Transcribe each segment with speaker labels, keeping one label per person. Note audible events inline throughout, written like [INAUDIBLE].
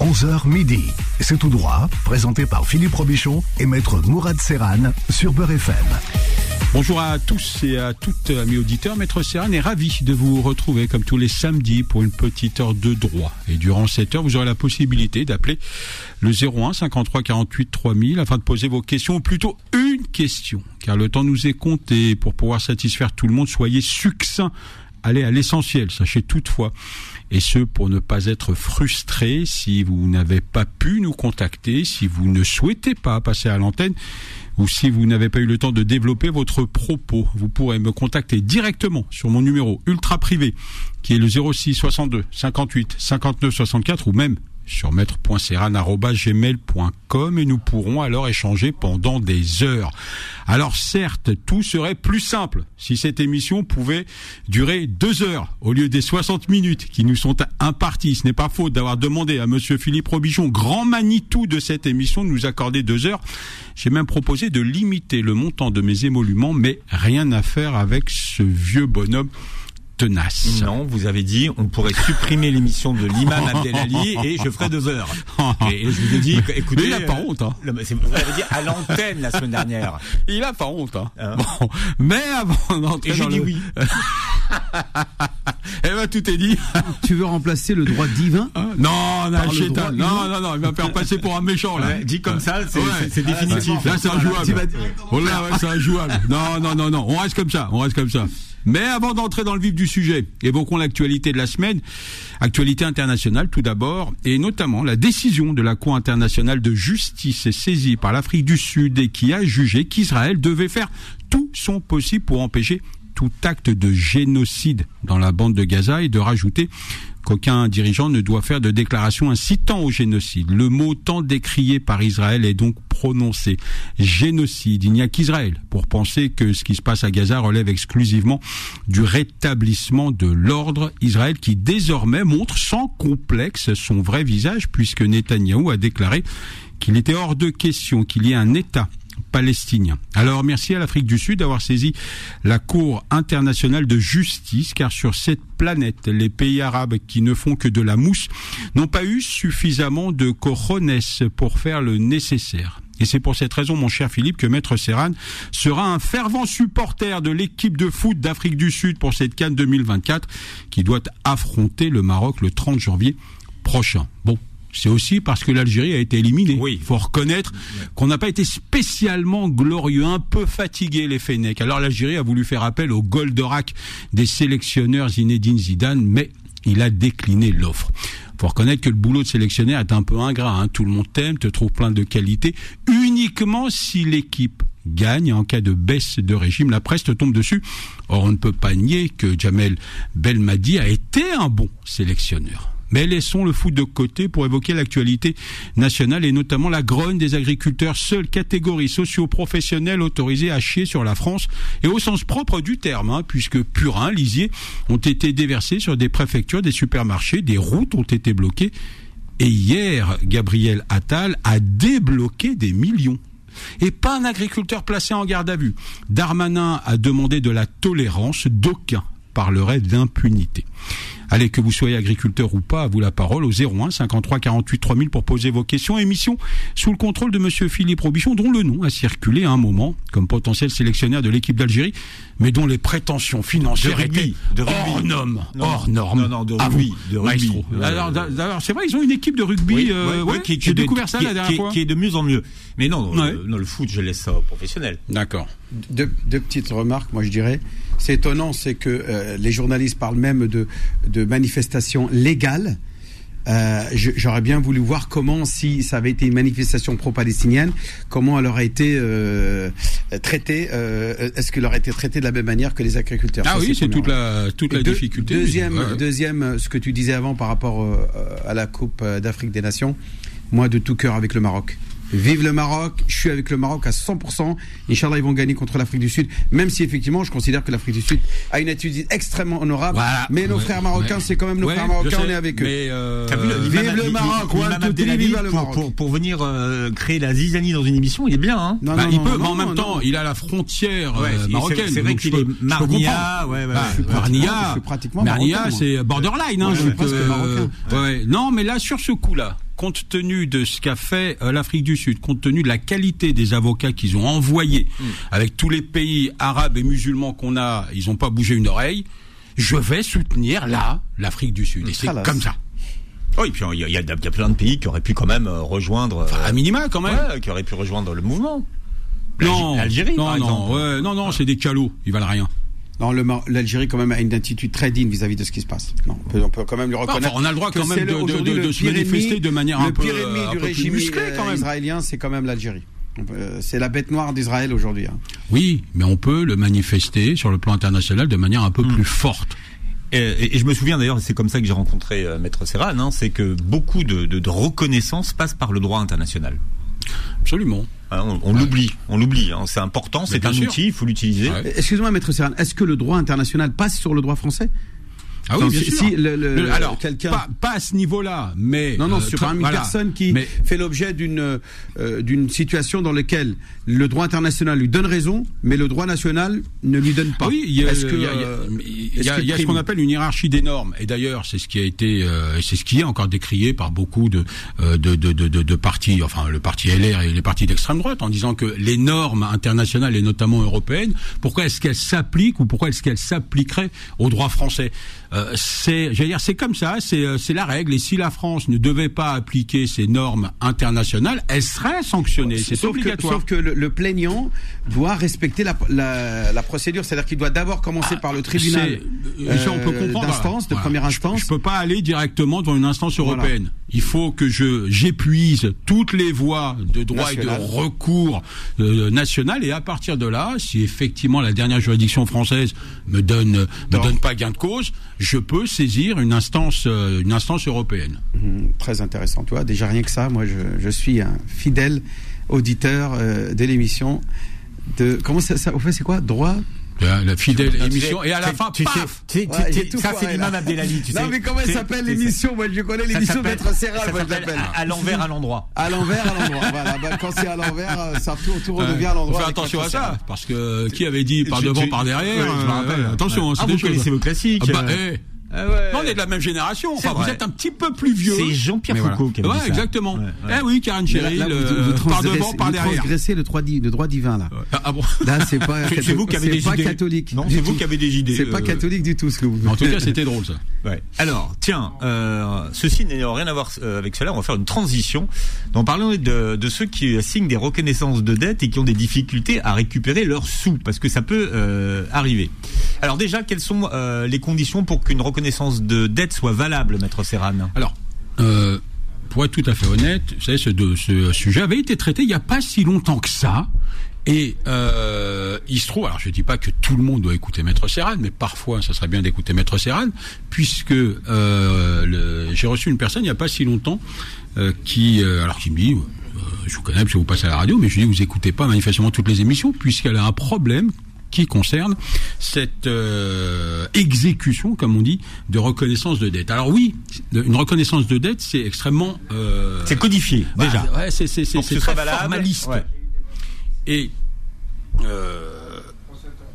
Speaker 1: 11h midi. C'est tout droit, présenté par Philippe Robichon et maître Mourad Serran sur Beurre FM.
Speaker 2: Bonjour à tous et à toutes, amis auditeurs. Maître Serran est ravi de vous retrouver comme tous les samedis pour une petite heure de droit. Et durant cette heure, vous aurez la possibilité d'appeler le 01 53 48 3000 afin de poser vos questions, ou plutôt une question, car le temps nous est compté pour pouvoir satisfaire tout le monde. Soyez succinct allez à l'essentiel. Sachez toutefois, et ce pour ne pas être frustré si vous n'avez pas pu nous contacter, si vous ne souhaitez pas passer à l'antenne, ou si vous n'avez pas eu le temps de développer votre propos, vous pourrez me contacter directement sur mon numéro ultra privé, qui est le 06 62 58 59 64, ou même sur maître.serran.gmail.com et nous pourrons alors échanger pendant des heures. Alors certes, tout serait plus simple si cette émission pouvait durer deux heures au lieu des 60 minutes qui nous sont imparties. Ce n'est pas faute d'avoir demandé à monsieur Philippe Robichon, grand Manitou de cette émission, de nous accorder deux heures. J'ai même proposé de limiter le montant de mes émoluments, mais rien à faire avec ce vieux bonhomme tenace.
Speaker 3: Non, vous avez dit on pourrait supprimer l'émission de l'imam [LAUGHS] Abdelali et je ferai deux heures. Et je vous ai dit, écoutez,
Speaker 2: Mais il a pas honte. Hein.
Speaker 3: euh, Vous avez dit à l'antenne la semaine dernière.
Speaker 2: Il a pas honte. Hein.
Speaker 3: Hein
Speaker 2: Bon, mais avant d'entrer
Speaker 3: Et j'ai
Speaker 2: dans
Speaker 3: dit
Speaker 2: le...
Speaker 3: oui. [LAUGHS]
Speaker 2: Eh ben tout est dit.
Speaker 4: Tu veux remplacer le droit divin?
Speaker 2: Hein non, non,
Speaker 4: droit
Speaker 2: non, non, non, il va faire passer pour un méchant là.
Speaker 3: Ouais, dit comme ça, c'est
Speaker 2: Ouais.
Speaker 3: c'est définitif.
Speaker 2: Là, c'est injouable. Oh là, ouais, c'est injouable. Non, non, non, non. On reste comme ça. On reste comme ça. Mais avant d'entrer dans le vif du sujet, évoquons l'actualité de la semaine. Actualité internationale tout d'abord, et notamment la décision de la Cour internationale de justice saisie par l'Afrique du Sud et qui a jugé qu'Israël devait faire tout son possible pour empêcher tout acte de génocide dans la bande de Gaza et de rajouter qu'aucun dirigeant ne doit faire de déclaration incitant au génocide. Le mot tant décrié par Israël est donc prononcé. Génocide. Il n'y a qu'Israël pour penser que ce qui se passe à Gaza relève exclusivement du rétablissement de l'ordre. Israël qui désormais montre sans complexe son vrai visage puisque Netanyahou a déclaré qu'il était hors de question qu'il y ait un État palestinien. Alors merci à l'Afrique du Sud d'avoir saisi la Cour internationale de justice, car sur cette planète, les pays arabes qui ne font que de la mousse n'ont pas eu suffisamment de cojones pour faire le nécessaire. Et c'est pour cette raison, mon cher Philippe, que Maître Serran sera un fervent supporter de l'équipe de foot d'Afrique du Sud pour cette Cannes 2024 qui doit affronter le Maroc le 30 janvier prochain. Bon, c'est aussi parce que l'Algérie a été éliminée.
Speaker 3: Oui.
Speaker 2: Il faut reconnaître qu'on n'a pas été spécialement glorieux, un peu fatigué les Fennecs. Alors l'Algérie a voulu faire appel au Goldorak des sélectionneurs Zinedine Zidane, mais il a décliné l'offre. faut reconnaître que le boulot de sélectionnaire est un peu ingrat. hein. Tout le monde t'aime, te trouve plein de qualités, uniquement si l'équipe gagne. En cas de baisse de régime, la presse te tombe dessus. Or, on ne peut pas nier que Jamel Belmadi a été un bon sélectionneur. Mais laissons le foot de côté pour évoquer l'actualité nationale et notamment la grogne des agriculteurs, seule catégorie socio-professionnelle autorisée à chier sur la France et au sens propre du terme, hein, puisque purins, lisiers ont été déversés sur des préfectures, des supermarchés, des routes ont été bloquées. Et hier, Gabriel Attal a débloqué des millions et pas un agriculteur placé en garde à vue. Darmanin a demandé de la tolérance, d'aucuns parleraient d'impunité. Allez, que vous soyez agriculteur ou pas, à vous la parole au 01 53 48 3000 pour poser vos questions. Émission sous le contrôle de monsieur Philippe Robichon, dont le nom a circulé à un moment comme potentiel sélectionnaire de l'équipe d'Algérie, mais dont les prétentions financières
Speaker 3: De rugby,
Speaker 2: étaient
Speaker 3: de rugby.
Speaker 2: hors normes,
Speaker 3: Non,
Speaker 2: hors normes.
Speaker 3: non, non, de
Speaker 2: À
Speaker 3: rugby,
Speaker 2: vous,
Speaker 3: de rugby.
Speaker 2: maestro.
Speaker 3: Euh,
Speaker 2: Alors, c'est vrai, ils ont une équipe de rugby.
Speaker 3: Oui,
Speaker 2: euh,
Speaker 3: ouais,
Speaker 2: ouais,
Speaker 3: ouais, qui, est de-
Speaker 2: découvert ça
Speaker 3: qui-
Speaker 2: la dernière
Speaker 3: qui-
Speaker 2: fois.
Speaker 3: qui est de mieux en mieux. Mais non,
Speaker 2: Ouais.
Speaker 3: le, non, le foot, je laisse ça aux professionnels.
Speaker 2: D'accord.
Speaker 4: deux, deux petites remarques, moi je dirais. C'est étonnant, c'est que euh, les journalistes parlent même de, de manifestations légales. Euh, je- J'aurais bien voulu voir comment, si ça avait été une manifestation pro-palestinienne, comment elle aurait été euh, traitée. euh, Est-ce qu'elle aurait été traitée de la même manière que les agriculteurs?
Speaker 2: Ah
Speaker 4: Ça,
Speaker 2: oui, c'est toute la, toute la
Speaker 4: Et deux-
Speaker 2: difficulté.
Speaker 4: Deuxième,
Speaker 2: Ouais,
Speaker 4: deuxième, euh, ce que tu disais avant par rapport euh, à la Coupe euh, d'Afrique des Nations, moi de tout cœur avec le Maroc. Vive le Maroc, je suis avec le Maroc à 100%. Inch'Allah, ils vont gagner contre l'Afrique du Sud, même si effectivement, je considère que l'Afrique du Sud a une attitude extrêmement honorable.
Speaker 2: Voilà.
Speaker 4: Mais nos
Speaker 2: Ouais,
Speaker 4: frères marocains,
Speaker 2: ouais.
Speaker 4: c'est quand même nos
Speaker 2: Ouais,
Speaker 4: frères marocains,
Speaker 2: sais,
Speaker 4: on est avec eux.
Speaker 2: mais, euh,
Speaker 3: T'as vu le,
Speaker 4: vive le Maroc, vive le Maroc.
Speaker 3: pour, pour venir euh, créer la zizanie dans une émission, il est bien. Hein
Speaker 4: Non,
Speaker 2: Bah,
Speaker 4: non,
Speaker 2: il
Speaker 4: non,
Speaker 2: peut,
Speaker 4: non,
Speaker 2: mais en
Speaker 4: non,
Speaker 2: même
Speaker 4: non.
Speaker 2: temps, il a la frontière
Speaker 3: Ouais,
Speaker 2: euh, marocaine.
Speaker 3: c'est vrai qu'il est Marnia.
Speaker 2: Marnia,
Speaker 4: Je suis pratiquement
Speaker 2: Marnia,
Speaker 4: marocain, moi.
Speaker 2: c'est borderline. Hein,
Speaker 4: Ouais, je suis
Speaker 2: donc,
Speaker 4: presque marocain.
Speaker 2: ouais. Non, mais là, sur ce coup-là, compte tenu de ce qu'a fait euh, l'Afrique du Sud, compte tenu de la qualité des avocats qu'ils ont envoyés,
Speaker 3: Mm.
Speaker 2: avec tous les pays arabes et musulmans qu'on a, ils n'ont pas bougé une oreille. Je vais soutenir là l'Afrique du Sud. Et c'est comme ça.
Speaker 3: Oui, puis il y a, y y plein de pays qui auraient pu quand même euh, rejoindre.
Speaker 2: Enfin,
Speaker 3: euh,
Speaker 2: à minima quand même.
Speaker 3: ouais, qui auraient pu rejoindre le mouvement.
Speaker 2: Non,
Speaker 3: L'Algérie,
Speaker 2: non,
Speaker 3: par
Speaker 2: non,
Speaker 3: exemple.
Speaker 2: ouais, non, non, c'est des calots, ils valent rien.
Speaker 4: Non, le l'Algérie quand même a une attitude très digne vis-à-vis de ce qui se passe. Non, on peut, on peut quand même lui reconnaître.
Speaker 2: Enfin, on a le droit
Speaker 4: que
Speaker 2: quand même
Speaker 4: le-
Speaker 2: de- de-
Speaker 4: aujourd'hui
Speaker 2: de-
Speaker 4: le
Speaker 2: de se manifester de manière un
Speaker 4: le
Speaker 2: peu,
Speaker 4: pire
Speaker 2: euh,
Speaker 4: ennemi du régime
Speaker 2: musclé, quand
Speaker 4: euh,
Speaker 2: même.
Speaker 4: israélien, c'est quand même l'Algérie. Euh, C'est la bête noire d'Israël aujourd'hui. hein.
Speaker 2: Oui, mais on peut le manifester sur le plan international de manière un peu plus forte.
Speaker 3: Et, et- et je me souviens d'ailleurs, c'est comme ça que j'ai rencontré euh, Maître Serran, hein, c'est que beaucoup de, de, de reconnaissance passe par le droit international.
Speaker 2: Absolument.
Speaker 3: Hein, on on l'oublie, on l'oublie. hein, c'est important, c'est un
Speaker 2: sûr.
Speaker 3: outil, il faut l'utiliser.
Speaker 2: Ouais.
Speaker 4: Excuse-moi, Maître Serran, est-ce que le droit international passe sur le droit français?
Speaker 2: Ah oui, bien
Speaker 4: si-
Speaker 2: sûr.
Speaker 4: le- le-
Speaker 2: Le- alors,
Speaker 4: quelqu'un-
Speaker 2: pas, pas à ce niveau-là, mais
Speaker 4: Non, non,
Speaker 2: euh,
Speaker 4: sur une
Speaker 2: voilà.
Speaker 4: personne qui
Speaker 2: Mais
Speaker 4: fait l'objet d'une euh, d'une situation dans laquelle le droit international lui donne raison, mais le droit national ne lui donne pas.
Speaker 2: oui, il y a,
Speaker 4: que,
Speaker 2: il y a-
Speaker 4: euh,
Speaker 2: il y a-
Speaker 4: est-ce
Speaker 2: il y a ce qu'on appelle une hiérarchie des normes. Et d'ailleurs, c'est ce qui a été, euh, c'est ce qui est encore décrié par beaucoup de euh, de, de, de, de- de partis, enfin le parti LR et les partis d'extrême droite, en disant que les normes internationales et notamment européennes, pourquoi est-ce qu'elles s'appliquent ou pourquoi est-ce qu'elles s'appliqueraient au droit français? Euh, C'est, j'allais dire, c'est comme ça, c'est euh, c'est la règle. Et si la France ne devait pas appliquer ces normes internationales, elle serait sanctionnée. C'est
Speaker 4: Sauf que,
Speaker 2: obligatoire.
Speaker 4: sauf que le, le plaignant doit respecter la, la, la procédure, c'est-à-dire qu'il doit d'abord commencer par le tribunal
Speaker 2: euh, ça, on peut
Speaker 4: euh,
Speaker 2: comprendre,
Speaker 4: d'instance, de
Speaker 2: voilà.
Speaker 4: première
Speaker 2: Je-
Speaker 4: instance.
Speaker 2: Je, peux pas aller directement devant une instance
Speaker 4: Voilà.
Speaker 2: Il faut que je j'épuise toutes les voies de droit et de recours euh, national et à partir de là, si effectivement la dernière juridiction française me donne me
Speaker 4: Non.
Speaker 2: donne pas gain de cause, je peux saisir une instance euh, une instance européenne.
Speaker 4: Hum, Très intéressant, tu vois. Déjà rien que ça, moi, je, je suis un fidèle auditeur euh, de l'émission. De comment ça, ça au fait, c'est quoi? Droit
Speaker 2: La, la fidèle émission et à la
Speaker 3: tu-
Speaker 2: fin
Speaker 3: tu sais,
Speaker 2: paf
Speaker 3: tu sais, tu-
Speaker 4: Ouais,
Speaker 3: tu-
Speaker 4: tout
Speaker 3: ça c'est l'imam. Abdelali, tu sais.
Speaker 4: Non, mais comment elle s'appelle l'émission Moi, je connais l'émission Maître Serral, moi, je l'appelle.
Speaker 3: à, l'envers, à l'endroit.
Speaker 4: À l'envers, à l'endroit. voilà. [LAUGHS] Bah, quand c'est à l'envers, euh, ça tout, tout redevient à l'endroit. avec
Speaker 2: attention à ça, parce que qui avait dit par devant, par derrière.
Speaker 3: Ouais, je me rappelle.
Speaker 2: euh, attention,
Speaker 3: Ah,
Speaker 2: c'est
Speaker 3: vous
Speaker 2: des choses.
Speaker 3: connaissez vos classiques.
Speaker 2: Ah
Speaker 3: ouais.
Speaker 2: on est de la même génération. Enfin, vous êtes un petit peu plus vieux.
Speaker 3: C'est Jean-Pierre. Foucault qui avait
Speaker 2: Ouais,
Speaker 3: dit ça.
Speaker 2: exactement.
Speaker 3: Ouais, ouais.
Speaker 2: Eh oui, Karen
Speaker 4: là,
Speaker 2: Cheryl,
Speaker 4: là, vous, vous
Speaker 2: par devant, par
Speaker 4: vous
Speaker 2: derrière.
Speaker 4: transgressez le droit, di- le droit divin là.
Speaker 2: Ah, ah bon
Speaker 4: Là, c'est pas, [LAUGHS]
Speaker 3: C'est- vous qui avez des
Speaker 4: pas
Speaker 3: idées.
Speaker 4: catholique.
Speaker 3: Non, c'est vous qui avez des idées.
Speaker 4: C'est pas
Speaker 3: euh,
Speaker 4: catholique du tout ce que vous.
Speaker 2: En tout cas, c'était drôle ça.
Speaker 3: Ouais. Alors, tiens, euh, ceci n'a rien à voir euh, avec cela. On va faire une transition. Donc, parlons de, de ceux qui signent des reconnaissances de dette et qui ont des difficultés à récupérer leurs sous, parce que ça peut euh, arriver. Alors déjà, quelles sont euh, les conditions pour qu'une reconnaissance de dette soit valable, maître Serran
Speaker 2: Alors, euh, pour être tout à fait honnête, vous ce, de- ce sujet avait été traité il n'y a pas si longtemps que ça. Et euh, il se trouve, alors je ne dis pas que tout le monde doit écouter Maître Serran, mais parfois ça serait bien d'écouter Maître Serran, puisque euh, j'ai reçu une personne il n'y a pas si longtemps euh, qui, alors qui me dit, je vous connais parce vous passez à la radio, mais je dis vous écoutez pas manifestement toutes les émissions puisqu'elle a un problème qui concerne cette euh, exécution, comme on dit, de reconnaissance de dette. Alors oui, une reconnaissance de dette, c'est extrêmement euh,
Speaker 3: C'est codifié,
Speaker 2: bah,
Speaker 3: déjà.
Speaker 2: Ouais, c'est
Speaker 3: ce
Speaker 2: très
Speaker 3: valable,
Speaker 2: formaliste.
Speaker 3: ouais.
Speaker 2: Et euh,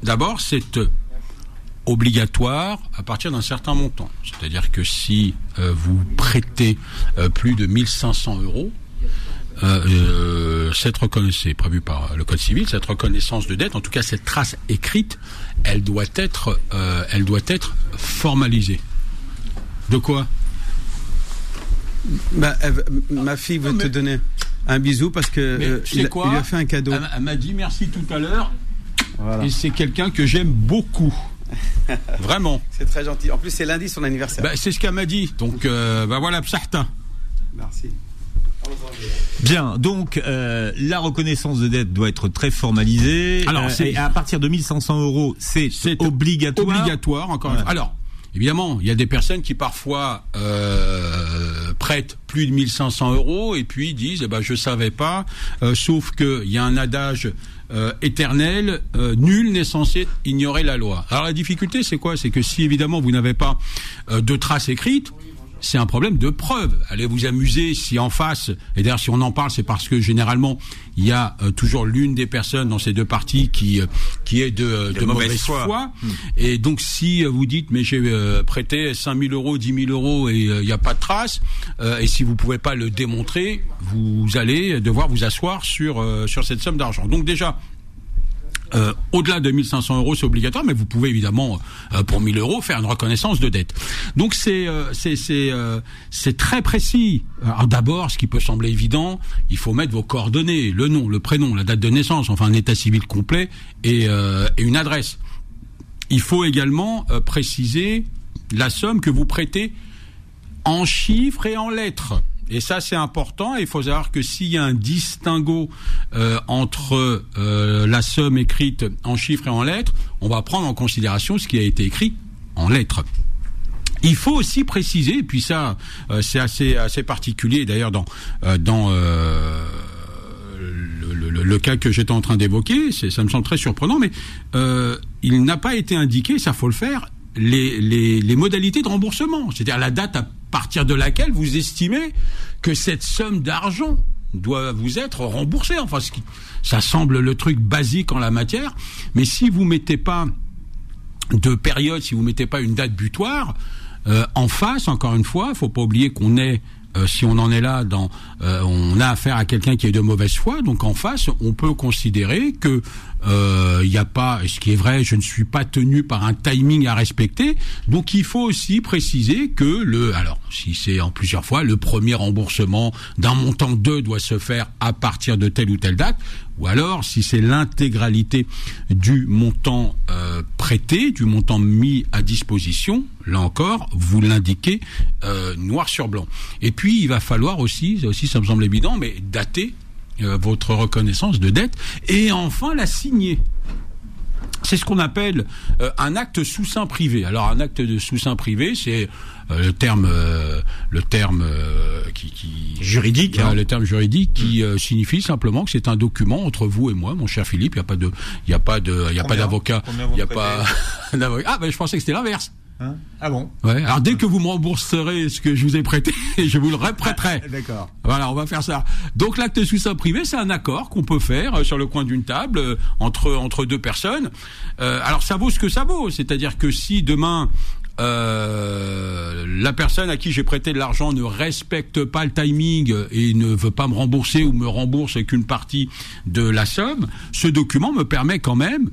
Speaker 2: d'abord, c'est obligatoire à partir d'un certain montant. C'est-à-dire que si euh, vous prêtez euh, plus de 1500 euros, euh, euh, cette reconnaissance, c'est prévu par le Code civil, cette reconnaissance de dette, en tout cas cette trace écrite, elle doit être, euh, elle doit être formalisée. De quoi?
Speaker 4: Bah, ma fille veut
Speaker 2: Non, mais-
Speaker 4: te donner un bisou parce que
Speaker 2: Mais
Speaker 4: euh, il,
Speaker 2: quoi?
Speaker 4: il lui a fait un cadeau.
Speaker 2: Elle, elle m'a dit merci tout à l'heure,
Speaker 4: Voilà.
Speaker 2: et c'est quelqu'un que j'aime beaucoup. [LAUGHS] Vraiment.
Speaker 4: C'est très gentil. En plus, c'est lundi son anniversaire.
Speaker 2: Bah, c'est ce qu'elle m'a dit. Donc, euh, bah voilà, certain.
Speaker 4: Merci.
Speaker 3: Bien, donc euh, la reconnaissance de dette doit être très formalisée.
Speaker 2: Alors,
Speaker 3: Euh,
Speaker 2: c'est-
Speaker 3: à partir de 1500 euros, c'est
Speaker 2: C'est
Speaker 3: obligatoire.
Speaker 2: Obligatoire, encore une
Speaker 3: Ouais.
Speaker 2: fois. Alors, évidemment, il y a des personnes qui parfois euh, prêtent plus de 1500 euros et puis disent, eh ben, je savais pas, euh, sauf qu'il y a un adage euh, éternel, nul n'est censé ignorer la loi. Alors la difficulté, c'est quoi? C'est que si évidemment vous n'avez pas de traces écrites, c'est un problème de preuve. Allez vous amuser si en face, et d'ailleurs si on en parle, c'est parce que généralement il y a euh, toujours l'une des personnes dans ces deux parties qui euh, qui est de, de, mauvaise, foi. Hmm. Et donc si vous dites mais j'ai prêté 5 000 euros, 10 000 euros et il n'y a pas de trace, et si vous pouvez pas le démontrer, vous allez devoir vous asseoir sur sur cette somme d'argent. Donc déjà euh, au-delà de 1500 euros, c'est obligatoire, mais vous pouvez évidemment, euh, pour 1000 euros, faire une reconnaissance de dette. Donc c'est euh, c'est c'est très précis. D'abord, ce qui peut sembler évident, il faut mettre vos coordonnées, le nom, le prénom, la date de naissance, enfin un état civil complet et, et une adresse. Il faut également préciser la somme que vous prêtez en chiffres et en lettres. Et ça, c'est important. Il faut savoir que s'il y a un distinguo euh, entre euh, la somme écrite en chiffres et en lettres, on va prendre en considération ce qui a été écrit en lettres. Il faut aussi préciser, et puis ça, euh, c'est assez assez particulier d'ailleurs dans dans le, cas que j'étais en train d'évoquer, ça me semble très surprenant, mais il n'a pas été indiqué, ça faut le faire, les, les, les modalités de remboursement, c'est-à-dire la date à partir de laquelle vous estimez que cette somme d'argent doit vous être remboursée. Enfin, ça semble le truc basique en la matière, mais si vous mettez pas de période, si vous mettez pas une date butoir, euh, en face, encore une fois, faut pas oublier qu'on est euh, si on en est là, dans, euh, on a affaire à quelqu'un qui est de mauvaise foi. Donc en face, on peut considérer que il n'y a pas, ce qui est vrai, je ne suis pas tenu par un timing à respecter. Donc il faut aussi préciser que le, alors si c'est en plusieurs fois, le premier remboursement d'un montant 2 doit se faire à partir de telle ou telle date, ou alors si c'est l'intégralité du montant euh, prêté, du montant mis à disposition, là encore, vous l'indiquez euh, noir sur blanc. Et puis il va falloir aussi, aussi ça me semble évident, mais dater euh, votre reconnaissance de dette et enfin la signer. C'est ce qu'on appelle euh, un acte sous sein privé. Alors un acte de sous sein privé, c'est euh, le terme, le terme qui, qui,
Speaker 3: juridique, hein.
Speaker 2: le terme juridique qui signifie simplement que c'est un document entre vous et moi, mon cher Philippe. Il n'y a pas de, il y a pas de, il y a pas d'avocat, il y a pas. [LAUGHS] ah ben je pensais que c'était l'inverse.
Speaker 3: Hein ah bon
Speaker 2: Ouais. Alors dès que vous me rembourserez ce que je vous ai prêté, [LAUGHS] je vous le reprêterai. [LAUGHS]
Speaker 3: D'accord.
Speaker 2: Voilà, on va faire ça. Donc l'acte sous sein privé, c'est un accord qu'on peut faire euh, sur le coin d'une table euh, entre entre deux personnes. Euh, alors ça vaut ce que ça vaut, c'est-à-dire que si demain euh, la personne à qui j'ai prêté de l'argent ne respecte pas le timing et ne veut pas me rembourser ou me rembourse qu'une partie de la somme, ce document me permet quand même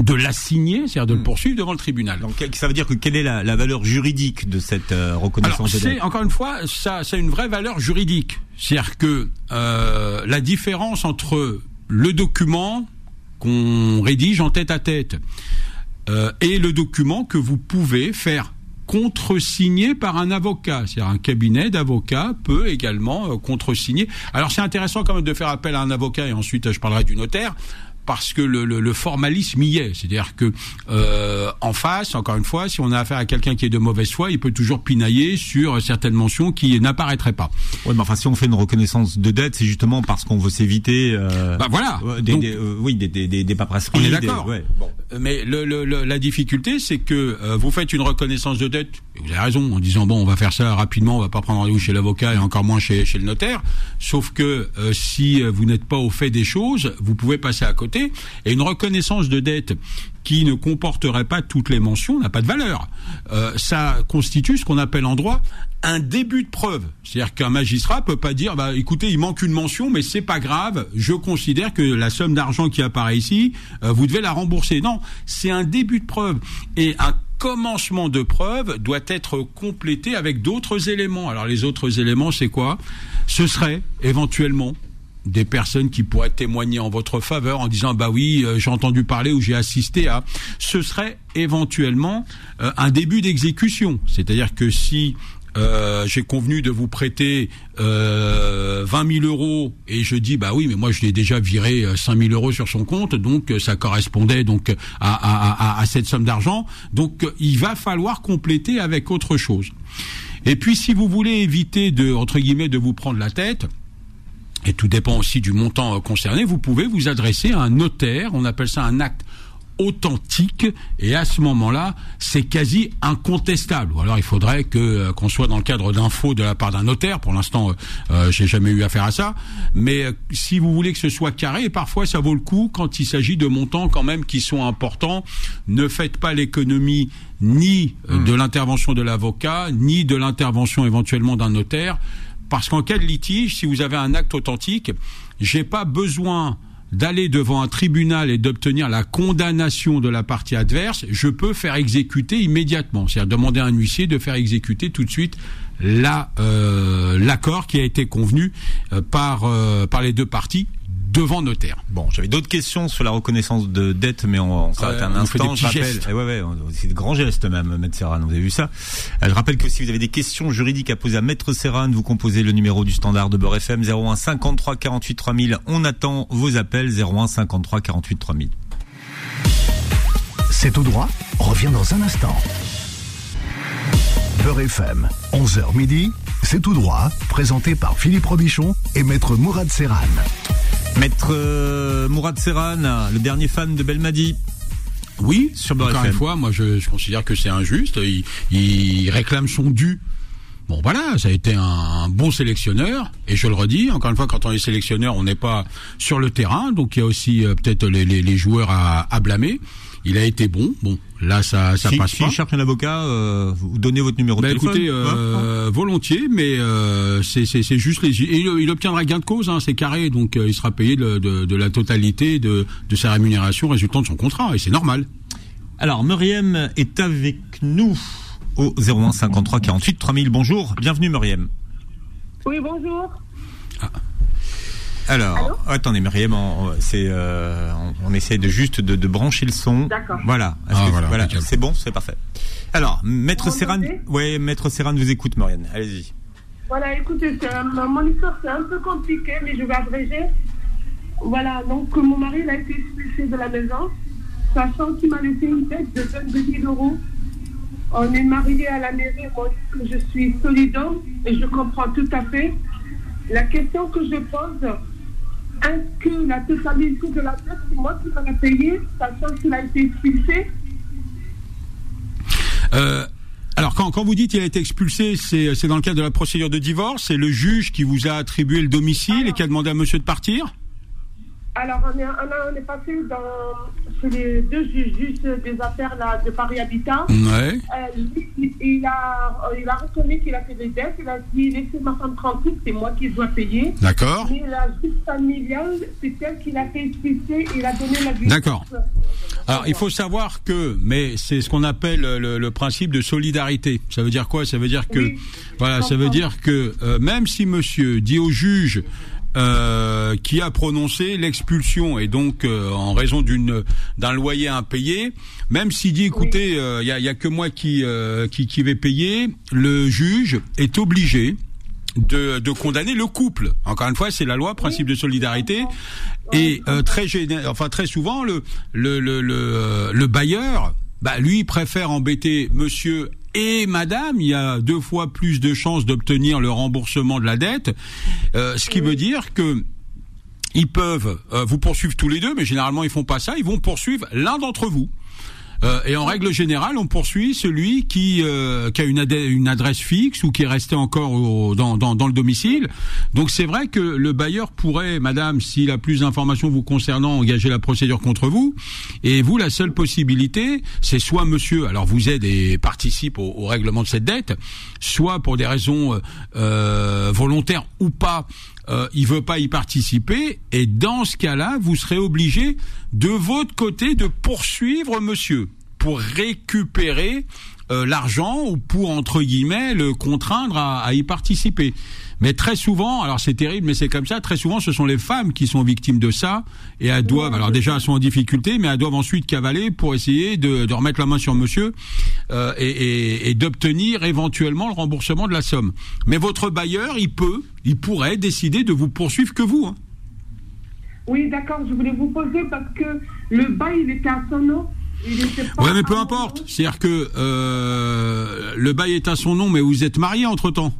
Speaker 2: de l'assigner, c'est-à-dire de le hmm. poursuivre devant le tribunal.
Speaker 3: Donc ça veut dire que quelle est la, valeur juridique de cette euh, reconnaissance
Speaker 2: c'est encore une fois ça, ça a une vraie valeur juridique. C'est-à-dire que euh, la différence entre le document qu'on rédige en tête à tête euh, et le document que vous pouvez faire contresigner par un avocat. C'est-à-dire un cabinet d'avocats peut également contresigner. Alors c'est intéressant quand même de faire appel à un avocat et ensuite je parlerai du notaire parce que le, le, le formalisme y est. C'est-à-dire que euh, en face, encore une fois, si on a affaire à quelqu'un qui est de mauvaise foi, il peut toujours pinailler sur certaines mentions qui n'apparaîtraient pas.
Speaker 3: Oui, mais enfin, si on fait une reconnaissance de dette, c'est justement parce qu'on veut s'éviter.
Speaker 2: Euh, bah voilà.
Speaker 3: Des, des, euh, oui, des, des, des, paperasseries.
Speaker 2: On est d'accord. Ouais, bon. Mais le, le, la difficulté, c'est que euh, vous faites une reconnaissance de dette. vous avez raison en disant bon, on va faire ça rapidement, on va pas prendre rendez-vous chez l'avocat et encore moins chez, chez le notaire. Sauf que euh, si vous n'êtes pas au fait des choses, vous pouvez passer à côté et une reconnaissance de dette qui ne comporterait pas toutes les mentions n'a pas de valeur. Euh, ça constitue ce qu'on appelle en droit un début de preuve. C'est-à-dire qu'un magistrat peut pas dire, bah, écoutez, il manque une mention, mais c'est pas grave. Je considère que la somme d'argent qui apparaît ici, euh, vous devez la rembourser. Non, c'est un début de preuve et un commencement de preuve doit être complété avec d'autres éléments. Alors les autres éléments, c'est quoi? Ce serait éventuellement des personnes qui pourraient témoigner en votre faveur en disant bah oui euh, j'ai entendu parler ou j'ai assisté à ce serait éventuellement euh, un début d'exécution. C'est-à-dire que si euh, j'ai convenu de vous prêter euh, 20 000 euros et je dis bah oui mais moi je l'ai déjà viré 5 000 euros sur son compte donc ça correspondait donc à, à, à, à cette somme d'argent. Donc il va falloir compléter avec autre chose. Et puis si vous voulez éviter de entre guillemets de vous prendre la tête et tout dépend aussi du montant euh, concerné, vous pouvez vous adresser à un notaire, on appelle ça un acte authentique et à ce moment-là, c'est quasi incontestable. Ou alors il faudrait que euh, qu'on soit dans le cadre d'infos de la part d'un notaire. Pour l'instant, euh, euh, j'ai jamais eu affaire à ça. Mais si vous voulez que ce soit carré, parfois ça vaut le coup quand il s'agit de montants quand même qui sont importants. Ne faites pas l'économie ni hmm. de l'intervention de l'avocat, ni de l'intervention éventuellement d'un notaire, parce qu'en cas de litige, si vous avez un acte authentique, j'ai pas besoin d'aller devant un tribunal et d'obtenir la condamnation de la partie adverse, je peux faire exécuter immédiatement. C'est-à-dire demander à un huissier de faire exécuter tout de suite euh, l'accord qui a été convenu euh, euh, par les deux parties devant notaire.
Speaker 3: Bon, j'avais d'autres questions sur la reconnaissance de dette, mais on, s'arrête un instant.
Speaker 2: je rappelle, eh
Speaker 3: ouais, ouais, c'est des grands gestes même, Maître Serran. Vous avez vu ça euh, Je rappelle que si vous avez des questions juridiques à poser à Maître Serran, vous composez le numéro du standard de Beurre FM 01 53 48 3000. On attend vos appels 01 53 48 3000.
Speaker 1: C'est tout droit. Revient dans un instant. Beurre FM, 11h midi. C'est tout droit, présenté par Philippe Robichon et Maître Mourad Serran.
Speaker 3: Maître euh, Mourad Serran, le dernier fan de Belmadi.
Speaker 2: Oui, sur encore une fois, moi je, considère que c'est injuste. Il, réclame son dû. Bon voilà, ça a été un, bon sélectionneur et je le redis encore une fois, quand on est sélectionneur, on n'est pas sur le terrain, donc il y a aussi euh, peut-être les, joueurs à blâmer. Il a été bon. Bon, là, ça, ça passe
Speaker 3: pas.
Speaker 2: Si
Speaker 3: cherche un avocat, euh, vous donnez votre numéro de
Speaker 2: bah,
Speaker 3: téléphone.
Speaker 2: Écoutez, euh, volontiers, mais euh, c'est juste les. il, obtiendra gain de cause, hein, c'est carré, donc euh, il sera payé de, de, de la totalité de, de sa rémunération résultant de son contrat, et c'est normal.
Speaker 3: Alors, Muriel est avec nous au 01 53 48 3000. Bonjour, bienvenue Muriel.
Speaker 5: Oui, bonjour. Ah.
Speaker 3: Alors, attendez, Myriam, on, c'est, euh, on, essaie de juste de, brancher le son.
Speaker 5: D'accord.
Speaker 3: Voilà. Ah, voilà, c'est bon, c'est parfait. Alors, Maître Serran, ouais, Maître Serran vous écoute, Maurienne. Allez-y.
Speaker 5: Voilà, écoutez, mon histoire c'est un peu compliqué, mais je vais abréger. Voilà, donc mon mari a été expulsé de la maison, sachant qu'il m'a laissé une dette de 22 000 euros. On est mariés à la mairie, moi je suis solidaire et je comprends tout à fait. La question que je pose, est-ce que la totalité de la dette, c'est moi qui vais la payer, sachant qu'il a été expulsé.
Speaker 2: Euh, alors quand, quand vous dites qu'il a été expulsé, c'est dans le cadre de la procédure de divorce, c'est le juge qui vous a attribué le domicile et qui a demandé à monsieur de partir?
Speaker 5: Alors, on est, on, est passé dans, chez les deux juges des affaires là, de Paris Habitat.
Speaker 2: Ouais.
Speaker 5: Euh, il, a, il a reconnu qu'il a fait des dettes. Il a dit laissez ma femme tranquille, c'est moi qui dois payer.
Speaker 2: D'accord.
Speaker 5: Mais la justice familiale, c'est elle qui l'a fait expulser il a donné la vie.
Speaker 2: D'accord. Alors, il faut savoir que, mais c'est ce qu'on appelle le, principe de solidarité. Ça veut dire quoi? Ça veut dire que, voilà, ça veut dire que euh, même si monsieur dit au juge euh, qui a prononcé l'expulsion et donc euh, en raison d'une d'un loyer impayé, même s'il dit écoutez, il euh, y, a, y, a, que moi qui, qui, qui vais payer, le juge est obligé de, de condamner le couple. Encore une fois, c'est la loi, principe de solidarité. Et très enfin très souvent, le le le le, le bailleur, bah lui préfère embêter Monsieur et madame, il y a deux fois plus de chances d'obtenir le remboursement de la dette, euh, ce qui veut dire que ils peuvent euh, vous poursuivre tous les deux, mais généralement ils font pas ça, ils vont poursuivre l'un d'entre vous. Euh, et en règle générale, on poursuit celui qui, euh, qui a une, adresse fixe ou qui est resté encore dans, dans, le domicile. Donc c'est vrai que le bailleur pourrait, madame, s'il a plus d'informations vous concernant, engager la procédure contre vous. Et vous, la seule possibilité, c'est soit monsieur, alors vous aide et participe au, au, règlement de cette dette, soit pour des raisons euh, volontaires ou pas, euh, il veut pas y participer, et dans ce cas-là, vous serez obligé de votre côté de poursuivre monsieur pour récupérer euh, l'argent ou pour entre guillemets le contraindre à, y participer. Mais très souvent, alors c'est terrible, mais c'est comme ça. Très souvent, ce sont les femmes qui sont victimes de ça et elles doivent, alors déjà elles sont en difficulté, mais elles doivent ensuite cavaler pour essayer de, remettre la main sur Monsieur euh, et, d'obtenir éventuellement le remboursement de la somme. Mais votre bailleur, il peut, il pourrait décider de vous poursuivre que vous. Hein.
Speaker 5: Oui, d'accord. Je voulais vous poser parce que le bail, il était à son nom.
Speaker 2: Oui, mais peu importe. C'est-à-dire que euh, le bail est à son nom, mais vous êtes marié entre temps.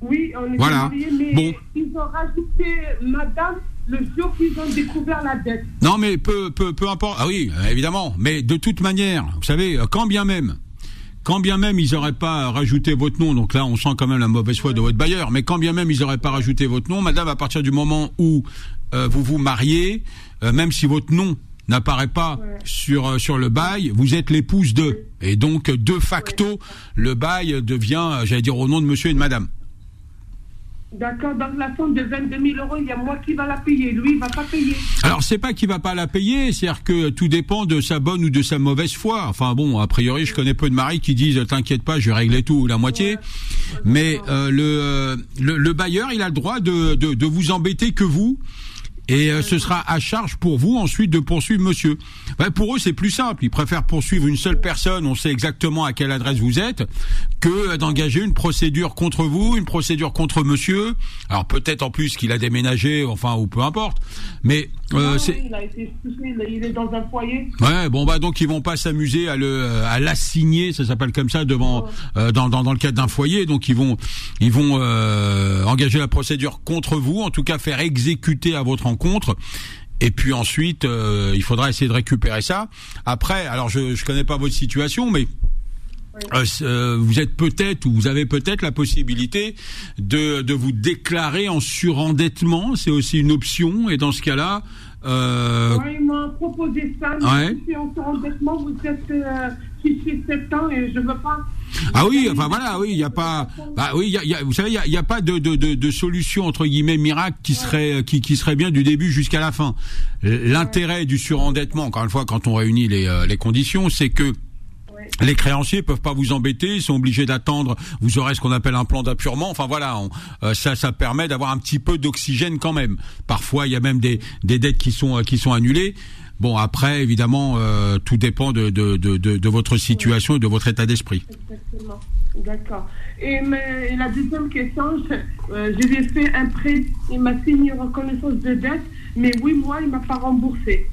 Speaker 5: Oui, on est mariés, mais ils ont rajouté madame le jour qu'ils ont découvert la dette.
Speaker 2: Non, mais peu, peu, peu importe. Ah oui, évidemment. Mais de toute manière, vous savez, quand bien même, quand bien même ils n'auraient pas rajouté votre nom, donc là on sent quand même la mauvaise foi de votre bailleur, mais quand bien même ils n'auraient pas rajouté votre nom, madame, à partir du moment où euh, vous vous mariez, euh, même si votre nom n'apparaît pas sur euh, sur le bail, vous êtes l'épouse de, et donc de facto le bail devient, j'allais dire au nom de monsieur et de madame.
Speaker 5: D'accord, donc la somme de 22 000 euros, il y a moi qui va la payer, lui, il va pas payer.
Speaker 2: Alors c'est pas qu'il va pas la payer, c'est-à-dire que tout dépend de sa bonne ou de sa mauvaise foi. Enfin bon, a priori, je connais peu de maris qui disent t'inquiète pas, je vais régler tout ou la moitié. Mais euh, le, le, le bailleur, il a le droit de, de, de vous embêter que vous et euh, ce sera à charge pour vous ensuite de poursuivre monsieur. Ben, pour eux, c'est plus simple. Ils préfèrent poursuivre une seule personne, on sait exactement à quelle adresse vous êtes, que d'engager une procédure contre vous, une procédure contre monsieur. Alors peut-être en plus qu'il a déménagé, enfin, ou peu importe. Mais euh,
Speaker 5: Non,
Speaker 2: c'est...
Speaker 5: il a été il est- dans un foyer.
Speaker 2: Ouais, bon bah donc ils vont pas s'amuser à le à l'assigner, ça s'appelle comme ça devant euh, dans, dans dans le cadre d'un foyer, donc ils vont ils vont euh, engager la procédure contre vous, en tout cas faire exécuter à votre encontre. Et puis ensuite, euh, il faudra essayer de récupérer ça. Après, alors je je connais pas votre situation, mais euh, euh, vous êtes peut-être ou vous avez peut-être la possibilité de, de vous déclarer en surendettement. C'est aussi une option. Et dans ce cas-là, euh,
Speaker 5: Ouais, il m'a proposé ça,
Speaker 2: Ouais.
Speaker 5: si on se endettement, vous êtes euh, 6 7 ans et je veux pas.
Speaker 2: Ah oui, enfin voilà, oui, il y a pas, bah oui, y a, y a- vous savez, il y a, pas de, de, de, de solution entre guillemets miracle qui serait qui, qui serait bien du début jusqu'à la fin. L'intérêt du surendettement, encore une fois, quand on réunit les, euh, les conditions, c'est que les créanciers peuvent pas vous embêter, ils sont obligés d'attendre. Vous aurez ce qu'on appelle un plan d'appurement. Enfin voilà, on- euh, ça, ça permet d'avoir un petit peu d'oxygène quand même. Parfois, il y a même des, des dettes qui sont euh, qui sont annulées. Bon, après, évidemment, euh, tout dépend de, de, de, de, votre situation et de votre état d'esprit.
Speaker 5: Exactement. D'accord. Et, mais, la deuxième question, je, euh, je lui ai fait un prêt, il m'a signé une reconnaissance de dette, mais oui, moi, il m'a pas remboursé.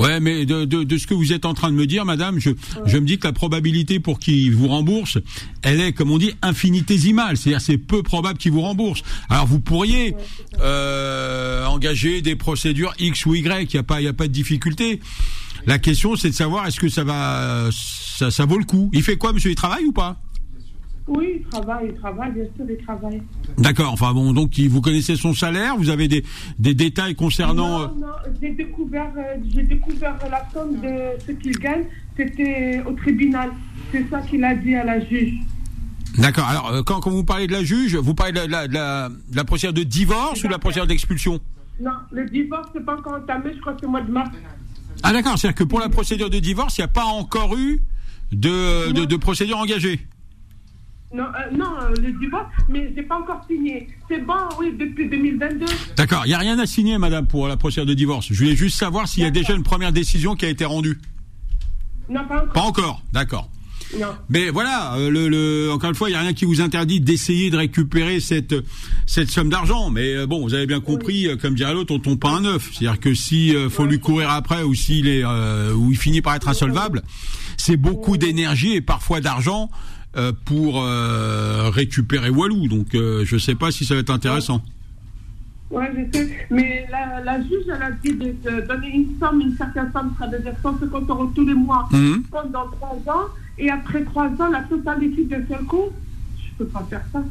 Speaker 2: Ouais, mais de, de, de ce que vous êtes en train de me dire, madame, je, je me dis que la probabilité pour qu'il vous rembourse, elle est, comme on dit, infinitésimale. C'est-à-dire, c'est peu probable qu'il vous rembourse. Alors, vous pourriez euh, engager des procédures X ou Y. Il n'y a pas, il y a pas de difficulté. La question, c'est de savoir est-ce que ça va, ça, ça vaut le coup? Il fait quoi, monsieur? Il travaille ou pas?
Speaker 5: Oui, il travaille, il travaille, bien sûr, il travaille.
Speaker 2: D'accord. Enfin bon, donc vous connaissez son salaire. Vous avez des, des détails concernant.
Speaker 5: Non, non, j'ai découvert, euh, j'ai découvert la somme de ce qu'il gagne, c'était au tribunal. C'est ça qu'il a dit à la juge.
Speaker 2: D'accord. Alors, euh, quand, quand vous parlez de la juge, vous parlez de la, de la, de la, de la procédure de divorce ou de la procédure d'expulsion?
Speaker 5: Non, le divorce, c'est pas encore entamé, je crois que c'est au mois de mars.
Speaker 2: Ah d'accord, c'est-à-dire que pour la procédure de divorce, il n'y a pas encore eu de, de, de procédure engagée?
Speaker 5: Non, euh, non euh, le divorce, mais j'ai pas encore signé. C'est bon, oui, depuis 2022.
Speaker 2: D'accord, il n'y a rien à signer, madame, pour la procédure de divorce. Je voulais juste savoir s'il y a déjà une première décision qui a été rendue.
Speaker 5: Non, pas encore.
Speaker 2: Pas encore, d'accord.
Speaker 5: Non.
Speaker 2: Mais voilà, euh, le, le, encore une fois, il n'y a rien qui vous interdit d'essayer de récupérer cette, cette somme d'argent. Mais euh, bon, vous avez bien compris, comme dirait l'autre, on tombe pas un œuf. C'est-à-dire que si euh, faut lui courir après ou s'il est, euh, ou il finit par être insolvable, c'est beaucoup d'énergie et parfois d'argent euh, pour euh, récupérer Walou. Donc, euh, je sais pas si ça va être intéressant.
Speaker 5: Ouais, je sais. Mais la, la juge, elle a dit de, de donner une somme, une certaine somme, ça veut dire 150 euros tous les mois
Speaker 2: Mhm.
Speaker 5: pendant trois ans. Et après trois ans, la totalité de seul coup, je peux pas faire ça.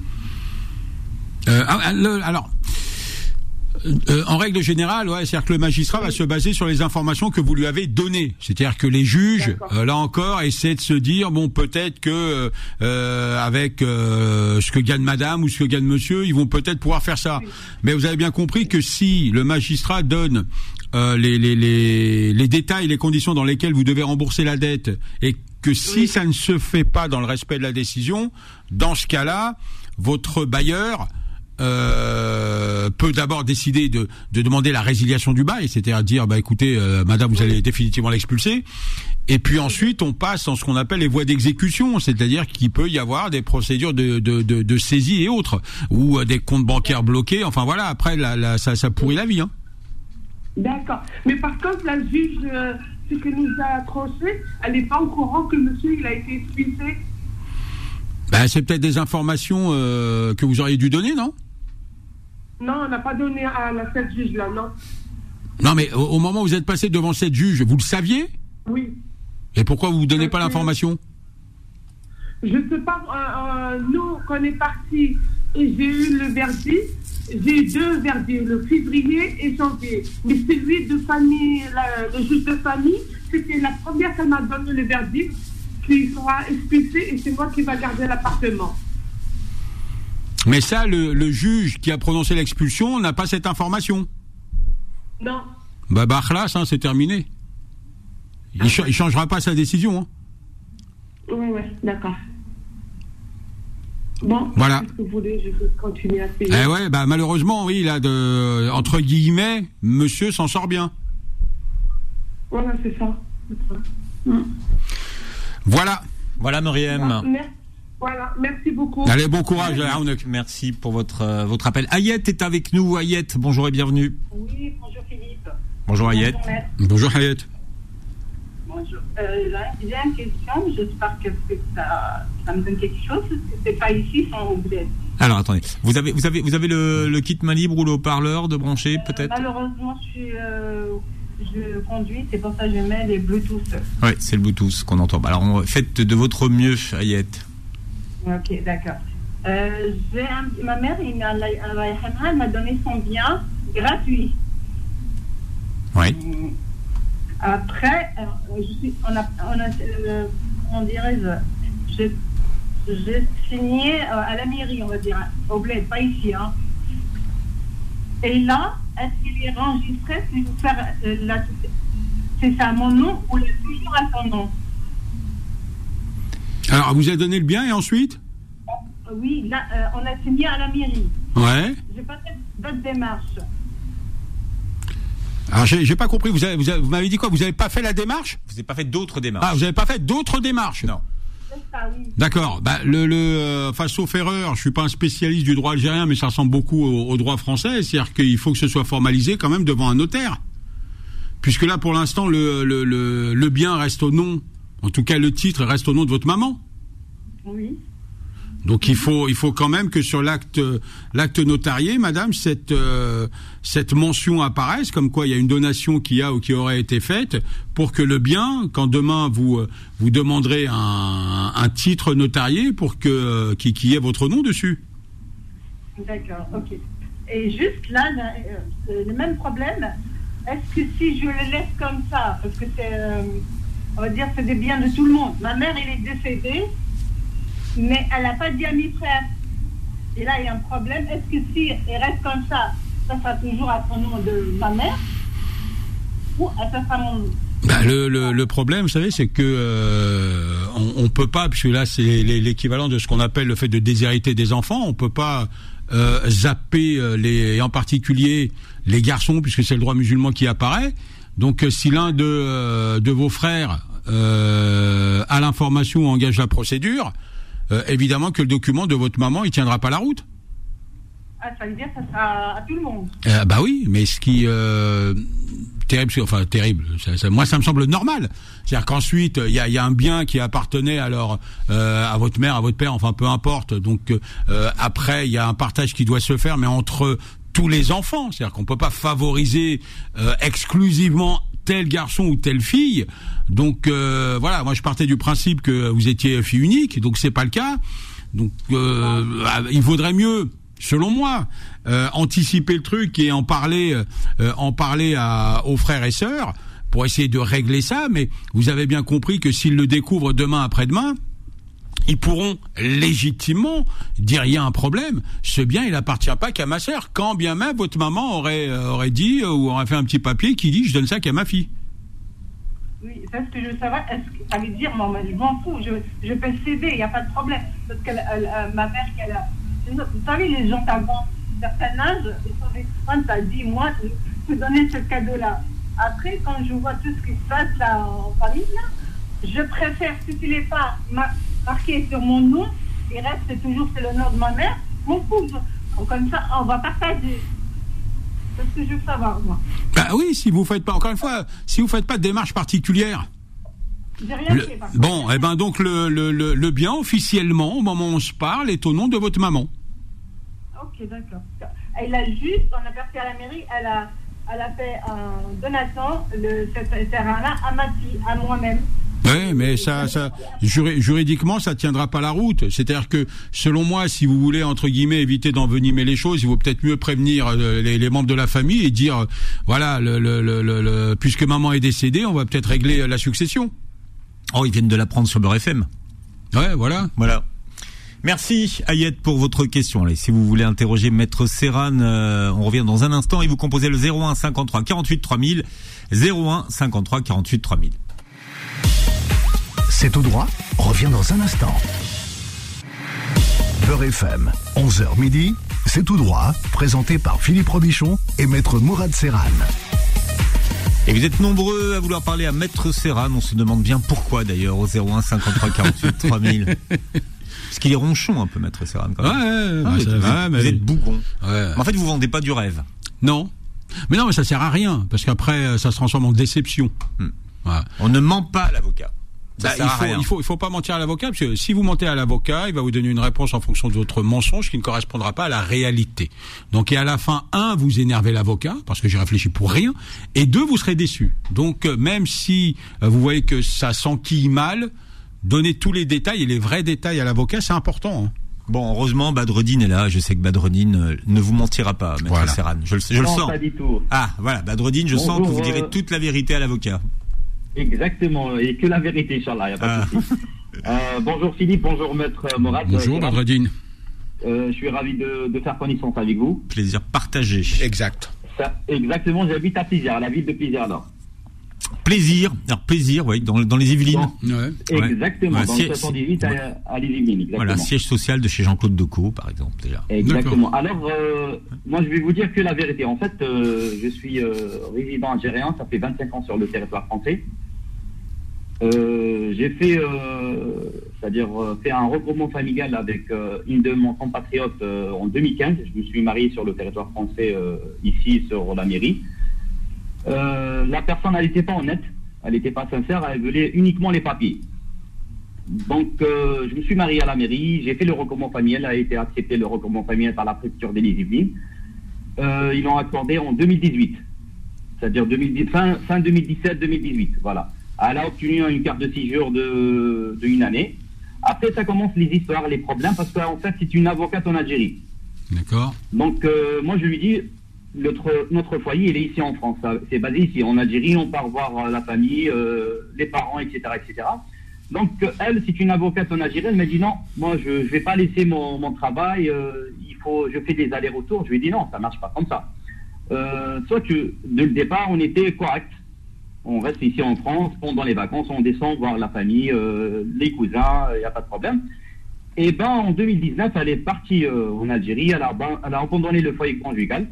Speaker 2: Ah, le- alors, euh, en règle générale, ouais, c'est-à-dire que le magistrat va se baser sur les informations que vous lui avez données. C'est-à-dire que les juges, euh, là encore, essaient de se dire bon, peut-être que euh, avec euh, ce que gagne Madame ou ce que gagne Monsieur, ils vont peut-être pouvoir faire ça. Mais vous avez bien compris que si le magistrat donne euh, les, les, les, les détails, les conditions dans lesquelles vous devez rembourser la dette, et que si ça ne se fait pas dans le respect de la décision, dans ce cas-là, votre bailleur euh, peut d'abord décider de, de demander la résiliation du bail, c'est-à-dire dire bah écoutez euh, madame vous allez définitivement l'expulser et puis ensuite on passe dans ce qu'on appelle les voies d'exécution, c'est-à-dire qu'il peut y avoir des procédures de, de, de, de saisie et autres ou euh, des comptes bancaires bloqués, enfin voilà après la, la, ça, ça pourrit la vie hein.
Speaker 5: D'accord. Mais par contre, la juge, euh, ce que nous a tranché, elle n'est pas au courant que le monsieur, il a été expulsé.
Speaker 2: Ben, c'est peut-être des informations euh, que vous auriez dû donner non?
Speaker 5: Non, on n'a pas donné à la cette juge-là, non.
Speaker 2: Non, mais au, au moment où vous êtes passé devant cette juge, vous le saviez?
Speaker 5: Oui.
Speaker 2: Et pourquoi vous ne donnez pas l'information?
Speaker 5: Je sais pas, euh, euh, nous, quand on est parti et j'ai eu le verdict, j'ai eu deux verdicts, le février et janvier. Mais celui de famille, la- le juge de famille, c'était la première qu'elle m'a donné le verdict qu'il sera expulsé et c'est moi qui va garder l'appartement.
Speaker 2: Mais ça, le, le juge qui a prononcé l'expulsion n'a pas cette information.
Speaker 5: Non.
Speaker 2: Bah, bah, hein, c'est terminé. Il, cha- il changera pas sa décision. Hein.
Speaker 5: Oui, oui, d'accord. Bon,
Speaker 2: Voilà.
Speaker 5: si vous voulez, je peux continuer à payer.
Speaker 2: Eh ouais, bah malheureusement, oui, là, de, entre guillemets, monsieur s'en sort bien.
Speaker 5: Voilà, c'est ça.
Speaker 2: Voilà.
Speaker 3: Voilà, Myriam.
Speaker 5: Merci. Voilà, merci beaucoup.
Speaker 2: Allez, bon courage, Arnaud.
Speaker 3: Merci pour votre, euh, votre appel. Ayette est avec nous. Ayette, bonjour et bienvenue.
Speaker 6: Oui, bonjour Philippe.
Speaker 3: Bonjour Ayette.
Speaker 6: Bonjour, maître.
Speaker 2: Bonjour.
Speaker 6: Euh, J'ai une question, j'espère que ça, ça me donne quelque chose. C'est pas ici, sans oublier?
Speaker 3: Alors attendez, vous avez, vous avez, vous avez le, le kit main libre ou le haut-parleur de brancher peut-être?
Speaker 6: Malheureusement, je, suis, euh, je conduis, c'est pour ça que je mets les Bluetooth.
Speaker 3: Oui, c'est le Bluetooth qu'on entend. Alors faites de votre mieux, Ayette.
Speaker 6: Ok, d'accord. Euh, j'ai un- ma mère, il elle m'a donné son bien gratuit.
Speaker 3: Oui.
Speaker 6: Hum. Après, euh, je suis, on a, on a euh, comment dirais-je, j'ai- signé euh, à la mairie, on va dire, au bled, pas ici. Hein. Et là, est-ce qu'il est enregistré si je faire euh, la, c'est ça mon nom ou est toujours à son nom?
Speaker 2: Alors, vous avez donné le bien et ensuite
Speaker 6: Euh, Oui, là, euh, on a signé à la mairie.
Speaker 2: Ouais.
Speaker 6: J'ai pas fait d'autres démarches.
Speaker 2: Alors, j'ai j'ai pas compris. Vous avez- vous avez- vous m'avez dit quoi Vous avez pas fait la démarche
Speaker 3: Vous n'avez pas fait d'autres démarches
Speaker 2: Ah, vous avez pas fait d'autres démarches
Speaker 3: Non.
Speaker 2: D'accord. Bah, le, le, euh, enfin, sauf erreur, je suis pas un spécialiste du droit algérien, mais ça ressemble beaucoup au, au droit français. C'est-à-dire qu'il faut que ce soit formalisé quand même devant un notaire. Puisque là, pour l'instant, le, le, le, le bien reste au nom, en tout cas le titre reste au nom de votre maman.
Speaker 6: Oui.
Speaker 2: Donc il faut il faut quand même que sur l'acte l'acte notarié, madame, cette euh, cette mention apparaisse comme quoi il y a une donation qui a ou qui aurait été faite pour que le bien, quand demain vous euh, vous demanderez un, un titre notarié pour que euh, qui qui ait votre nom dessus.
Speaker 6: D'accord, ok. Et juste là, le même problème. Est-ce que si je le laisse comme ça, parce que c'est, on va dire, des biens de tout le monde. Ma mère, elle est décédée, mais elle n'a pas dit à mes frères. Et là, il y a un problème. Est-ce que si elle reste comme ça, ça sera toujours à son nom de ma mère ou ça sera mon nom
Speaker 2: le, problème, vous savez, c'est que euh, on, on peut pas, puisque là c'est l'é- l'équivalent de ce qu'on appelle le fait de déshériter des enfants, on peut pas euh, zapper euh, les, en particulier les garçons, puisque c'est le droit musulman qui apparaît. Donc, si l'un de vos frères euh, a l'information ou engage la procédure, euh, évidemment que le document de votre maman, il tiendra pas la route.
Speaker 6: Ah, ça veut dire que ça sera à tout le monde.
Speaker 2: Euh, bah oui, mais ce qui euh, terrible, enfin terrible. ça- ça- moi, ça me semble normal. C'est-à-dire qu'ensuite, il y a, il y a un bien qui appartenait alors euh, à votre mère, à votre père, enfin peu importe. Donc euh, après, il y a un partage qui doit se faire, mais entre tous les enfants. C'est-à-dire qu'on peut pas favoriser euh, exclusivement tel garçon ou telle fille. Donc euh, voilà, moi je partais du principe que vous étiez fille unique, donc c'est pas le cas. Donc euh, ah, il vaudrait mieux, selon moi, euh, anticiper le truc et en parler, euh, en parler à, aux frères et sœurs pour essayer de régler ça. Mais vous avez bien compris que s'ils le découvrent demain après-demain, ils pourront légitimement dire il y a un problème. Ce bien, il appartient pas qu'à ma sœur. Quand bien même votre maman aurait euh, aurait dit euh, ou aurait fait un petit papier qui dit je donne ça qu'à ma fille.
Speaker 6: Oui, c'est ce que je veux savoir. Est-ce dire, moi, je m'en fous, je, je peux céder, il n'y a pas de problème. Parce que euh, ma mère, qu'elle a. Vous savez, les gens avant un certain âge, ils sont des fans, ça dit, moi, je peux donner ce cadeau-là. Après, quand je vois tout ce qui se passe là en famille, là, je préfère, si tu l'es pas ma- marqué sur mon nom, il reste toujours sur le nom de ma mère, mon fou. Comme ça, on va partager. C'est ce que je veux savoir, moi.
Speaker 2: Bah oui, si vous faites pas encore une fois, si vous faites pas de démarche particulière.
Speaker 6: J'ai rien
Speaker 2: Le-
Speaker 6: fait. par
Speaker 2: bon, eh ben donc le, le, le, bien officiellement au moment où on se parle est au nom de votre maman.
Speaker 6: Ok. D'accord. Elle a juste, on a perçu à la mairie, elle a, elle a fait un donation, le, ce terrain-là, à ma fille, à moi-même.
Speaker 2: Oui, mais ça, ça juri- juridiquement, ça tiendra pas la route. C'est-à-dire que, selon moi, si vous voulez entre guillemets éviter d'envenimer les choses, il vaut peut-être mieux prévenir euh, les, les membres de la famille et dire, voilà, le, le, le, le- puisque maman est décédée, on va peut-être régler euh, la succession.
Speaker 3: Oh, ils viennent de l'apprendre sur Beurre FM.
Speaker 2: Ouais, voilà.
Speaker 3: Voilà. Merci Ayette pour votre question. Allez, si vous voulez interroger Maître Serran, euh, on revient dans un instant et vous composez le 01 53 48 3000. 01 53 48 3000.
Speaker 1: C'est tout droit, revient dans un instant. Beurre FM, 11h midi, c'est tout droit, présenté par Philippe Robichon et maître Mourad Serran.
Speaker 3: Et vous êtes nombreux à vouloir parler à Maître Serran. On se demande bien pourquoi d'ailleurs au 01 53 48 3000. Parce qu'il est ronchon un peu, Maître Serran. Quand
Speaker 2: Ouais,
Speaker 3: même.
Speaker 2: ouais,
Speaker 3: Ah, vous,
Speaker 2: ça-
Speaker 3: êtes,
Speaker 2: ouais, mais-
Speaker 3: vous êtes bougon.
Speaker 2: ouais.
Speaker 3: Mais en fait, vous vendez pas du rêve.
Speaker 2: Non. Mais non, mais ça sert à rien, parce qu'après, ça se transforme en déception.
Speaker 3: Hmm. On ne ment pas à l'avocat. Ça
Speaker 2: Bah, il, faut, il faut il faut pas mentir à l'avocat parce que si vous mentez à l'avocat, il va vous donner une réponse en fonction de votre mensonge qui ne correspondra pas à la réalité. Donc et à la fin, un, vous énervez l'avocat parce que j'ai réfléchi pour rien, et deux, vous serez déçu. Donc euh, même si euh, vous voyez que ça s'enquille mal, donnez tous les détails et les vrais détails à l'avocat, c'est important. hein.
Speaker 3: Bon, heureusement, Badreddin est là. Je sais que Badreddin euh, ne vous mentira pas, Maître
Speaker 2: Voilà.
Speaker 3: Serran. Je, le- je le sens.
Speaker 7: pas du tout.
Speaker 3: Ah, voilà, Badreddin, je sens que vous direz toute la vérité à l'avocat.
Speaker 7: Exactement, et que la vérité, Inch'Allah, y a pas de
Speaker 3: Ah.
Speaker 7: souci. Euh, bonjour Philippe, bonjour Maître Morat.
Speaker 2: Bonjour,
Speaker 7: Euh,
Speaker 2: Badreddin.
Speaker 7: euh, je suis ravi de, de faire connaissance avec vous.
Speaker 3: Plaisir partagé.
Speaker 2: Exact.
Speaker 7: Ça, exactement, j'habite à Plaisir, à la ville de Plaisir alors.
Speaker 3: Plaisir. Alors, plaisir, oui, dans, dans les Yvelines.
Speaker 7: Bon.
Speaker 2: Ouais.
Speaker 3: Ouais.
Speaker 7: Exactement,
Speaker 3: Ouais,
Speaker 7: dans
Speaker 3: si-
Speaker 7: le 78 à, à les Yvelines, exactement.
Speaker 3: Voilà, siège social de chez Jean-Claude Decaux, par exemple, déjà.
Speaker 7: Exactement. Alors, euh, moi, je vais vous dire que la vérité. En fait, euh, je suis euh, résident algérien. Ça fait 25 ans sur le territoire français. Euh, j'ai fait, euh, c'est-à-dire fait un regroupement familial avec euh, une de mon compatriote euh, en 2015. Je me suis marié sur le territoire français euh, ici sur la mairie. Euh, la personne, elle n'était pas honnête, elle n'était pas sincère, elle voulait uniquement les papiers. Donc, euh, je me suis marié à la mairie, j'ai fait le recommand familial, a été accepté le recommand familial par la préfecture des Yvelines. Euh, ils l'ont accordé en 2018, c'est-à-dire 2010 fin, fin 2017-2018, voilà. Elle a obtenu une carte de séjour de, de une année. Après, ça commence les histoires, les problèmes, parce qu'en fait, c'est une avocate en Algérie.
Speaker 2: D'accord.
Speaker 7: Donc, euh, moi, je lui dis, notre, notre foyer, il est ici en France. C'est basé ici. En Algérie, on part voir euh, la famille, euh, les parents, etc., etc. Donc, euh, elle, c'est une avocate en Algérie. Elle m'a dit, non, moi, je ne vais pas laisser mon, mon travail. il faut, je fais des allers-retours. Je lui ai dit, non, ça marche pas comme ça. Soit que, dès le départ, on était correct. On reste ici en France. Pendant les vacances, on descend voir la famille, les cousins, il n'y a pas de problème. Et ben, en 2019, elle est partie en Algérie. Elle a, elle a abandonné le foyer conjugal.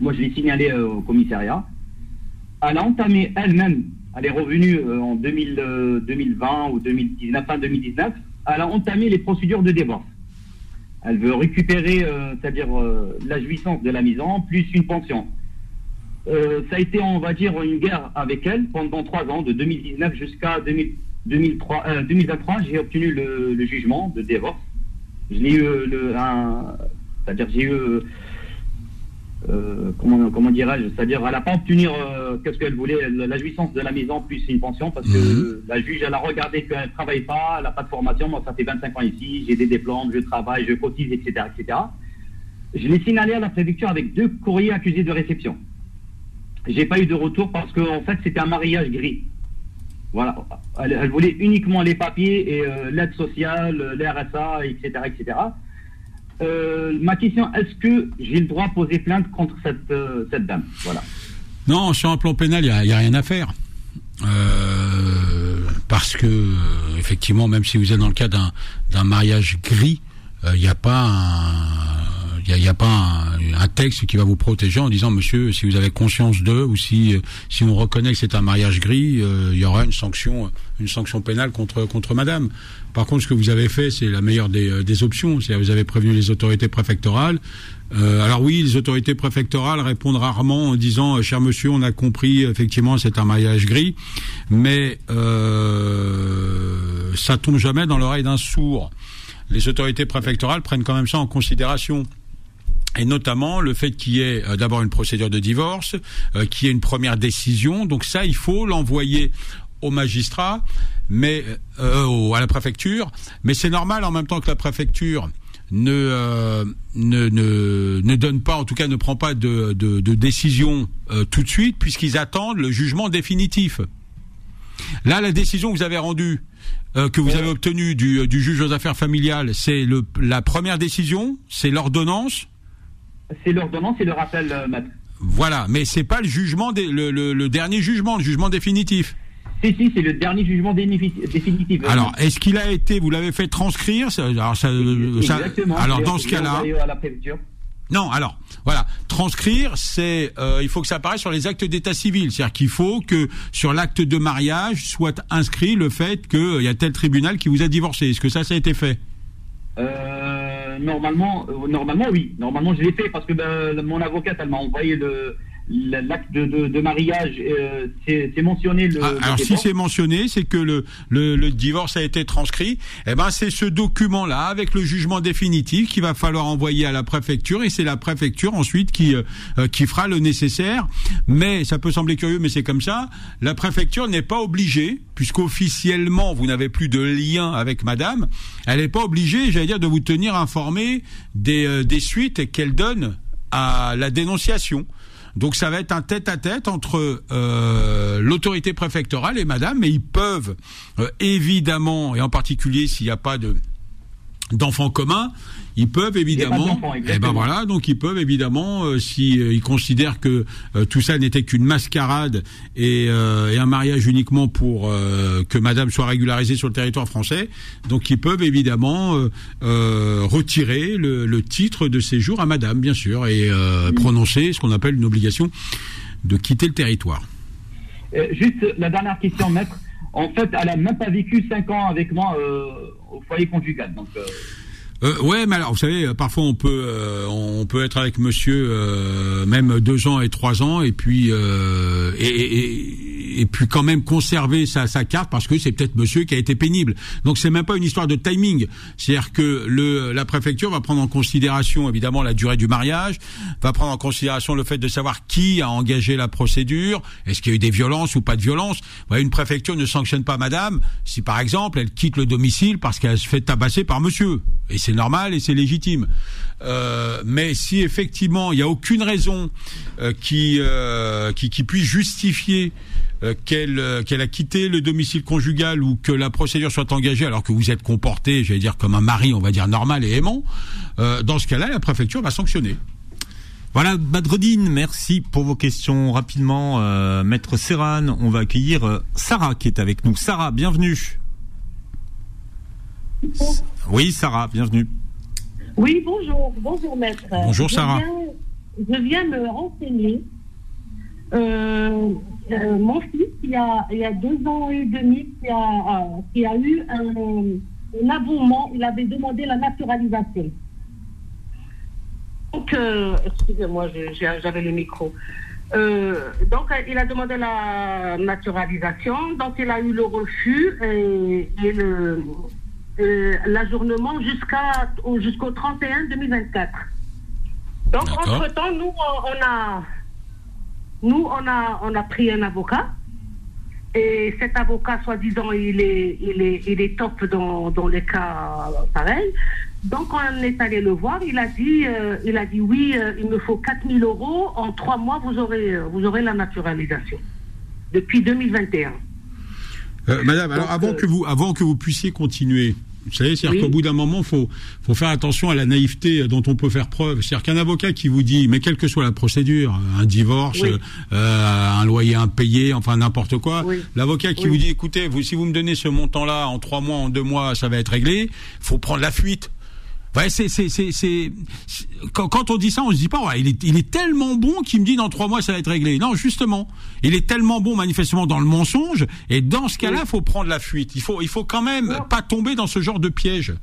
Speaker 7: Moi, je l'ai signalé euh, au commissariat. Elle a entamé elle-même, elle est revenue euh, en 2000, euh, 2020 ou 2019, fin 2019, elle a entamé les procédures de divorce. Elle veut récupérer, c'est-à-dire la jouissance de la maison, plus une pension. Ça a été, on va dire, une guerre avec elle pendant trois ans, de 2019 jusqu'à 2000 2003, euh, 2023. J'ai obtenu le, jugement de divorce. Je l'ai eu, c'est-à-dire j'ai eu euh, comment, comment dirais-je C'est-à-dire, elle n'a pas obtenu euh, qu'est-ce qu'elle voulait, la, jouissance de la maison plus une pension, parce que
Speaker 2: Mhm.
Speaker 7: la juge, elle a regardé qu'elle ne travaille pas, elle n'a pas de formation. Moi, ça fait 25 ans ici, j'ai des diplômes, je travaille, je cotise, etc., etc. Je l'ai signalé à la préfecture avec deux courriers accusés de réception. J'ai pas eu de retour parce qu'en en fait, c'était un mariage gris. Voilà. Elle, elle voulait uniquement les papiers et euh, l'aide sociale, euh, les RSA, etc., etc. Euh, ma question, est-ce que j'ai le droit de poser plainte contre cette, euh, cette dame? Voilà.
Speaker 2: Non, sur un plan pénal, il n'y a, rien à faire. Euh, parce que, effectivement, même si vous êtes dans le cas d'un mariage gris, il n'y a pas un. Il y a, a pas un, un texte qui va vous protéger en disant monsieur si vous avez conscience d'eux ou si si on reconnaît que c'est un mariage gris euh, il y aura une sanction une sanction pénale contre contre madame par contre ce que vous avez fait c'est la meilleure des, euh, des options c'est vous avez prévenu les autorités préfectorales euh, alors oui, les autorités préfectorales répondent rarement en disant euh, cher monsieur, on a compris, effectivement, c'est un mariage gris, mais euh, ça tombe jamais dans l'oreille d'un sourd. Les autorités préfectorales prennent quand même ça en considération. Et notamment le fait qu'il y ait euh, d'abord une procédure de divorce, euh, qu'il y ait une première décision. Donc ça, il faut l'envoyer au magistrat, mais euh, à la préfecture. Mais c'est normal en même temps que la préfecture ne, euh, ne, ne, ne donne pas, en tout cas ne prend pas de, de, de décision euh, tout de suite, puisqu'ils attendent le jugement définitif. Là, la décision que vous avez rendue, euh, que vous avez obtenue du, du juge aux affaires familiales, c'est la première décision, c'est l'ordonnance.
Speaker 7: C'est l'ordonnance et le rappel, euh, maître.
Speaker 2: Voilà, mais c'est pas le jugement, des- le, le, le dernier jugement, le jugement définitif.
Speaker 7: Si, si, c'est le dernier jugement défini- définitif. euh,
Speaker 2: Alors, est-ce qu'il a été, vous l'avez fait transcrire alors, ça, ça-
Speaker 7: Exactement.
Speaker 2: alors dans ce cas-là, non, alors voilà, transcrire, c'est, euh, il faut que ça apparaisse sur les actes d'état civil, c'est-à-dire qu'il faut que sur l'acte de mariage soit inscrit le fait qu'il y a tel tribunal qui vous a divorcé. Est-ce que ça, ça a été fait?
Speaker 7: Euh, normalement, euh, normalement, oui. Normalement, je l'ai fait parce que ben, mon avocate, elle m'a envoyé le- l'acte de, de, de mariage. euh, c'est mentionné le.
Speaker 2: Ah,
Speaker 7: le
Speaker 2: alors si c'est mentionné, c'est que le, le, le divorce a été transcrit. Eh ben c'est ce document-là avec le jugement définitif qu'il va falloir envoyer à la préfecture et c'est la préfecture ensuite qui euh, euh, qui fera le nécessaire. Mais ça peut sembler curieux, mais c'est comme ça. La préfecture n'est pas obligée, puisqu'officiellement vous n'avez plus de lien avec Madame. Elle n'est pas obligée, j'allais dire, de vous tenir informé des euh, des suites qu'elle donne à la dénonciation. Donc ça va être un tête-à-tête entre euh, l'autorité préfectorale et Madame, mais ils peuvent euh, évidemment, et en particulier s'il n'y a pas de d'enfants communs, ils peuvent évidemment,
Speaker 7: d'enfants,
Speaker 2: eh ben voilà, donc ils peuvent évidemment, euh, si euh, ils considèrent que euh, tout ça n'était qu'une mascarade et, et un mariage uniquement pour que Madame soit régularisée sur le territoire français, donc ils peuvent évidemment retirer le, le titre de séjour à Madame, bien sûr, et prononcer ce qu'on appelle une obligation de quitter le territoire.
Speaker 7: Juste la dernière question, maître. En fait, elle a même pas vécu 5 ans avec moi euh, au foyer conjugal. Donc, euh,
Speaker 2: Euh, ouais, mais alors vous savez, euh, parfois on peut euh, on peut être avec Monsieur euh, même deux ans et trois ans et puis et, et, et- puis quand même conserver sa, sa carte parce que c'est peut-être Monsieur qui a été pénible. Donc c'est même pas une histoire de timing. C'est-à-dire que le la préfecture va prendre en considération évidemment la durée du mariage, va prendre en considération le fait de savoir qui a engagé la procédure, est-ce qu'il y a eu des violences ou pas de violences? Une préfecture ne sanctionne pas Madame si par exemple elle quitte le domicile parce qu'elle se fait tabasser par Monsieur. Et c'est normal et c'est légitime. Euh, mais si effectivement il n'y a aucune raison euh, qui, euh, qui qui puisse justifier qu'elle euh, qu'elle a quitté le domicile conjugal ou que la procédure soit engagée alors que vous êtes comporté, j'allais dire comme un mari, on va dire normal et aimant, euh, dans ce cas-là, la préfecture va sanctionner.
Speaker 3: Voilà, Badreddine, merci pour vos questions. Rapidement, euh, Maître Serran, on va accueillir euh, Sarah qui est avec nous. Sarah, bienvenue. Oui, Sarah, bienvenue.
Speaker 8: Oui, bonjour. Bonjour, maître.
Speaker 2: Bonjour,
Speaker 8: Je
Speaker 2: Sarah.
Speaker 8: viens- je viens me renseigner. Euh, euh, mon fils, il y, a, il y a deux ans et demi, qui a, qui a eu un, un abonnement. Il avait demandé la naturalisation. Donc, euh, excusez-moi, j'avais le micro. Euh, donc, il a demandé la naturalisation. Donc, il a eu le refus et, et le, l'ajournement jusqu'à jusqu'au 31 2024. Donc, entre-temps, nous, on a, nous, on a, on a pris un avocat. Et cet avocat, soi-disant, il est, il est, il est top dans, dans les cas pareils. Donc, on est allé le voir. Il a dit, euh, il a dit oui, euh, il me faut 4000 euros. En trois mois, vous aurez, euh, vous aurez la naturalisation. Depuis 2021.
Speaker 2: Euh, Madame, alors
Speaker 8: Donc,
Speaker 2: avant
Speaker 8: euh,
Speaker 2: que vous avant que vous puissiez continuer, vous savez, c'est-à-dire
Speaker 8: Oui.
Speaker 2: qu'au bout d'un moment, faut faut faire attention à la naïveté dont on peut faire preuve. C'est-à-dire qu'un avocat qui vous dit, mais quelle que soit la procédure, un divorce,
Speaker 8: Oui.
Speaker 2: euh, un loyer impayé, enfin n'importe quoi,
Speaker 8: Oui.
Speaker 2: l'avocat qui vous dit, écoutez, vous si vous me donnez ce montant-là en trois mois, en deux mois, ça va être réglé, faut prendre la fuite. Ouais, c'est, c'est, c'est, c'est, c'est- quand, quand on dit ça, on se dit pas, ouais, il est, il est tellement bon qu'il me dit dans trois mois ça va être réglé. Non, justement, il est tellement bon manifestement dans le mensonge, et dans ce cas-là, faut prendre la fuite. Il faut, il faut quand même
Speaker 8: Non.
Speaker 2: pas tomber dans ce genre de piège.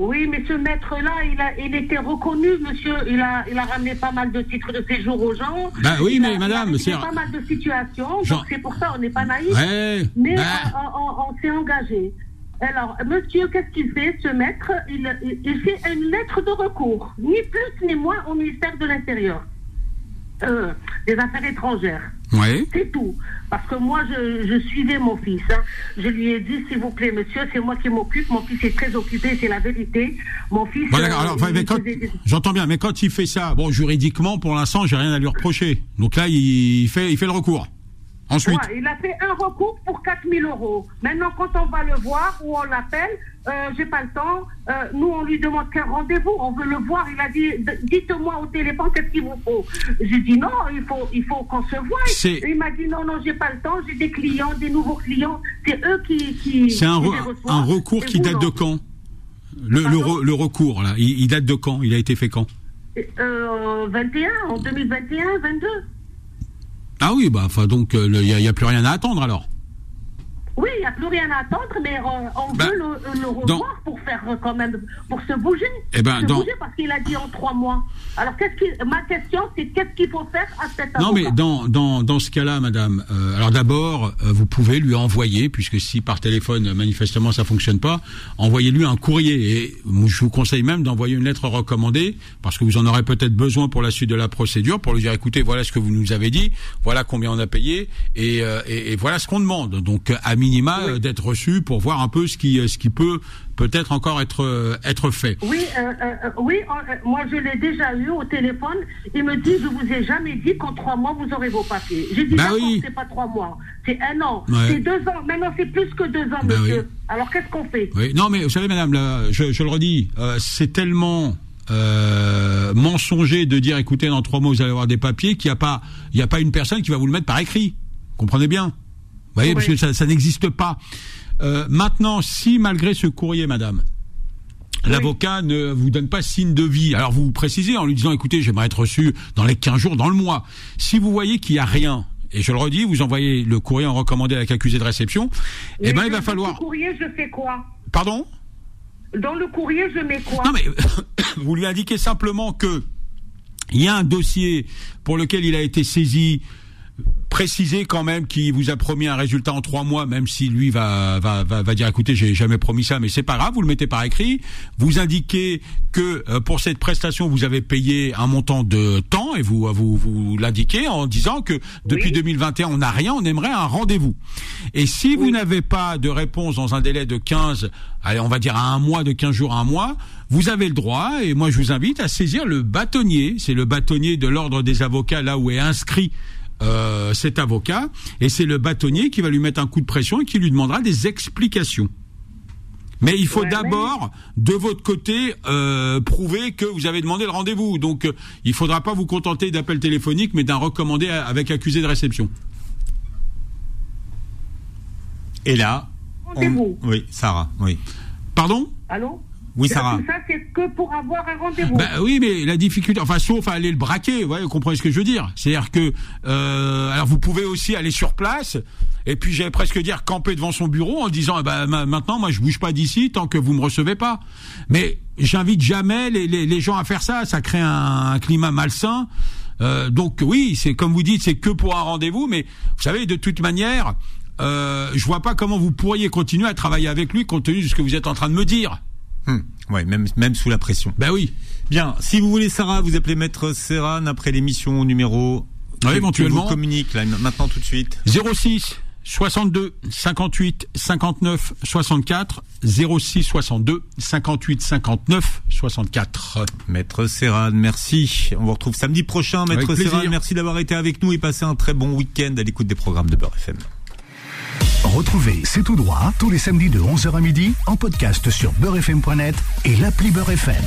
Speaker 8: Oui, mais ce maître-là, il, a, il était reconnu, monsieur. Il a, il a ramené pas mal de titres de séjour aux gens.
Speaker 2: Bah oui,
Speaker 8: Il
Speaker 2: mais
Speaker 8: a- il
Speaker 2: madame,
Speaker 8: a réglé
Speaker 2: c'est-
Speaker 8: pas mal de situations. Donc c'est pour ça, on n'est pas naïf.
Speaker 2: Ouais.
Speaker 8: Mais
Speaker 2: bah,
Speaker 8: on, on- on s'est engagé. Alors, monsieur, qu'est-ce qu'il fait, ce maître? Il, fait une lettre de recours, ni plus ni moins au ministère de l'Intérieur, euh, des Affaires étrangères.
Speaker 2: Ouais.
Speaker 8: C'est tout. Parce que moi, je, je suivais mon fils. hein. Je lui ai dit, s'il vous plaît, monsieur, c'est moi qui m'occupe. Mon fils est très occupé, c'est la vérité. Mon fils.
Speaker 2: Bon,
Speaker 8: euh,
Speaker 2: Alors, enfin,
Speaker 8: faisait des-
Speaker 2: j'entends bien, mais quand il fait ça, bon, juridiquement, pour l'instant, j'ai rien à lui reprocher. Donc là, il fait, il fait le recours. Ensuite.
Speaker 8: Ouais, il a fait un recours pour 4000 euros. Maintenant, quand on va le voir ou on l'appelle, euh, j'ai pas le temps. euh, nous, on lui demande qu'un rendez-vous. On veut le voir. Il a dit, dites-moi au téléphone qu'est-ce qu'il vous faut. J'ai dit non, il faut, il faut qu'on se voie. Il m'a dit non, non, j'ai pas le temps. J'ai des clients, des nouveaux clients. C'est eux qui, qui.
Speaker 2: C'est un, re- recours qui date de quand? Le, le,
Speaker 8: Pardon?
Speaker 2: re- le recours, là, il, il date de quand? Il a été fait quand?
Speaker 8: Euh, 21, en 2021, 22.
Speaker 2: Ah oui, bah, enfin, donc, il n'y a, y a plus rien à attendre alors.
Speaker 8: Oui, il n'y a plus rien à attendre, mais euh, on
Speaker 2: Bah,
Speaker 8: veut le, le revoir pour faire euh, quand même, pour se bouger.
Speaker 2: Eh ben,
Speaker 8: se bouger parce qu'il a dit en trois mois. Alors, qu'est-ce qui, ma question, c'est qu'est-ce qu'il faut faire à cet
Speaker 2: Non,
Speaker 8: avocat?
Speaker 2: mais dans, dans, dans ce cas-là, madame, euh, alors d'abord, euh, vous pouvez lui envoyer, puisque si par téléphone, euh, manifestement, ça fonctionne pas, envoyez-lui un courrier. Et je vous conseille même d'envoyer une lettre recommandée, parce que vous en aurez peut-être besoin pour la suite de la procédure, pour lui dire, écoutez, voilà ce que vous nous avez dit, voilà combien on a payé, et, euh, et, et voilà ce qu'on demande. Donc, à minima, euh, d'être reçu pour voir un peu ce qui, ce qui peut peut-être encore être, euh, être fait.
Speaker 8: Oui, euh, euh, euh, oui euh, euh, moi je l'ai déjà eu au téléphone. Il me dit, je vous ai jamais dit qu'en trois mois vous aurez vos papiers. J'ai dit, d'accord,
Speaker 2: oui.
Speaker 8: c'est pas trois mois, c'est un an,
Speaker 2: Ouais.
Speaker 8: c'est deux ans. Maintenant c'est plus que deux ans,
Speaker 2: Bah
Speaker 8: monsieur.
Speaker 2: oui.
Speaker 8: Alors qu'est-ce qu'on fait?
Speaker 2: Oui, non, mais vous savez, madame, là, je, je le redis, euh, c'est tellement euh, mensonger de dire, écoutez, dans trois mois, vous allez avoir des papiers, qu'il n'y a pas, il n'y a pas une personne qui va vous le mettre par écrit. Comprenez bien? Vous voyez, parce que ça, ça n'existe pas. Euh, maintenant, si malgré ce courrier, madame, L'avocat ne vous donne pas signe de vie. Alors vous précisez en lui disant, écoutez, j'aimerais être reçu dans les 15 jours, dans le mois. Si vous voyez qu'il n'y a rien, et je le redis, vous envoyez le courrier en recommandé avec accusé de réception, eh ben il
Speaker 8: dans
Speaker 2: va falloir...
Speaker 8: le courrier, je fais quoi?
Speaker 2: Pardon?
Speaker 8: Dans le courrier, je mets quoi?
Speaker 2: Non mais [COUGHS] vous lui indiquez simplement que il y a un dossier pour lequel il a été saisi. Précisez quand même qu'il vous a promis un résultat en trois mois, même si lui va va va, va dire écoutez j'ai jamais promis ça, mais c'est pas grave, vous le mettez par écrit. Vous indiquez que euh, pour cette prestation vous avez payé un montant de temps et vous vous vous l'indiquez en disant que depuis 2021 on n'a rien, on aimerait un rendez-vous. Et si vous n'avez pas de réponse dans un délai de 15, allez on va dire à un mois, de 15 jours à un mois, vous avez le droit, et moi je vous invite à saisir le bâtonnier, c'est le bâtonnier de l'ordre des avocats là où est inscrit euh, cet avocat, et c'est le bâtonnier qui va lui mettre un coup de pression et qui lui demandera des explications. Mais il faut
Speaker 8: Ouais,
Speaker 2: d'abord, de votre côté, euh, prouver que vous avez demandé le rendez-vous. Donc, euh, il faudra pas vous contenter d'appels téléphoniques, mais d'un recommandé avec accusé de réception.
Speaker 3: Et là, on- oui, Sarah, oui.
Speaker 2: Pardon?
Speaker 8: Allô?
Speaker 3: Oui, Sarah.
Speaker 8: Ça, c'est que pour avoir un rendez-vous.
Speaker 2: Bah oui, mais la difficulté, enfin sauf à aller le braquer, ouais, vous comprenez ce que je veux dire. C'est-à-dire que, euh, alors vous pouvez aussi aller sur place, et puis j'allais presque dire camper devant son bureau en disant, eh ben, ma- maintenant moi je bouge pas d'ici tant que vous me recevez pas. Mais j'invite jamais les, les, les gens à faire ça, ça crée un, un climat malsain. Euh, donc oui, c'est comme vous dites, c'est que pour un rendez-vous, mais vous savez, de toute manière, euh, je vois pas comment vous pourriez continuer à travailler avec lui compte tenu de ce que vous êtes en train de me dire.
Speaker 3: Hmm. Ouais, même, même sous la pression.
Speaker 2: Ben oui.
Speaker 3: Bien, si vous voulez Sarah, vous appelez Maître Serran après l'émission au numéro
Speaker 2: Ouais, éventuellement.
Speaker 3: vous communique là maintenant tout de suite.
Speaker 2: 06 62 58 59 64 06 62 58 59 64.
Speaker 3: Maître Serran, merci. On vous retrouve samedi prochain, Maître. Serran. Merci d'avoir été avec nous et passé un très bon week-end à l'écoute des programmes de Beurre FM.
Speaker 1: Retrouvez C'est tout droit tous les samedis de 11h à midi en podcast sur beurrefm.net et l'appli Beurre FM.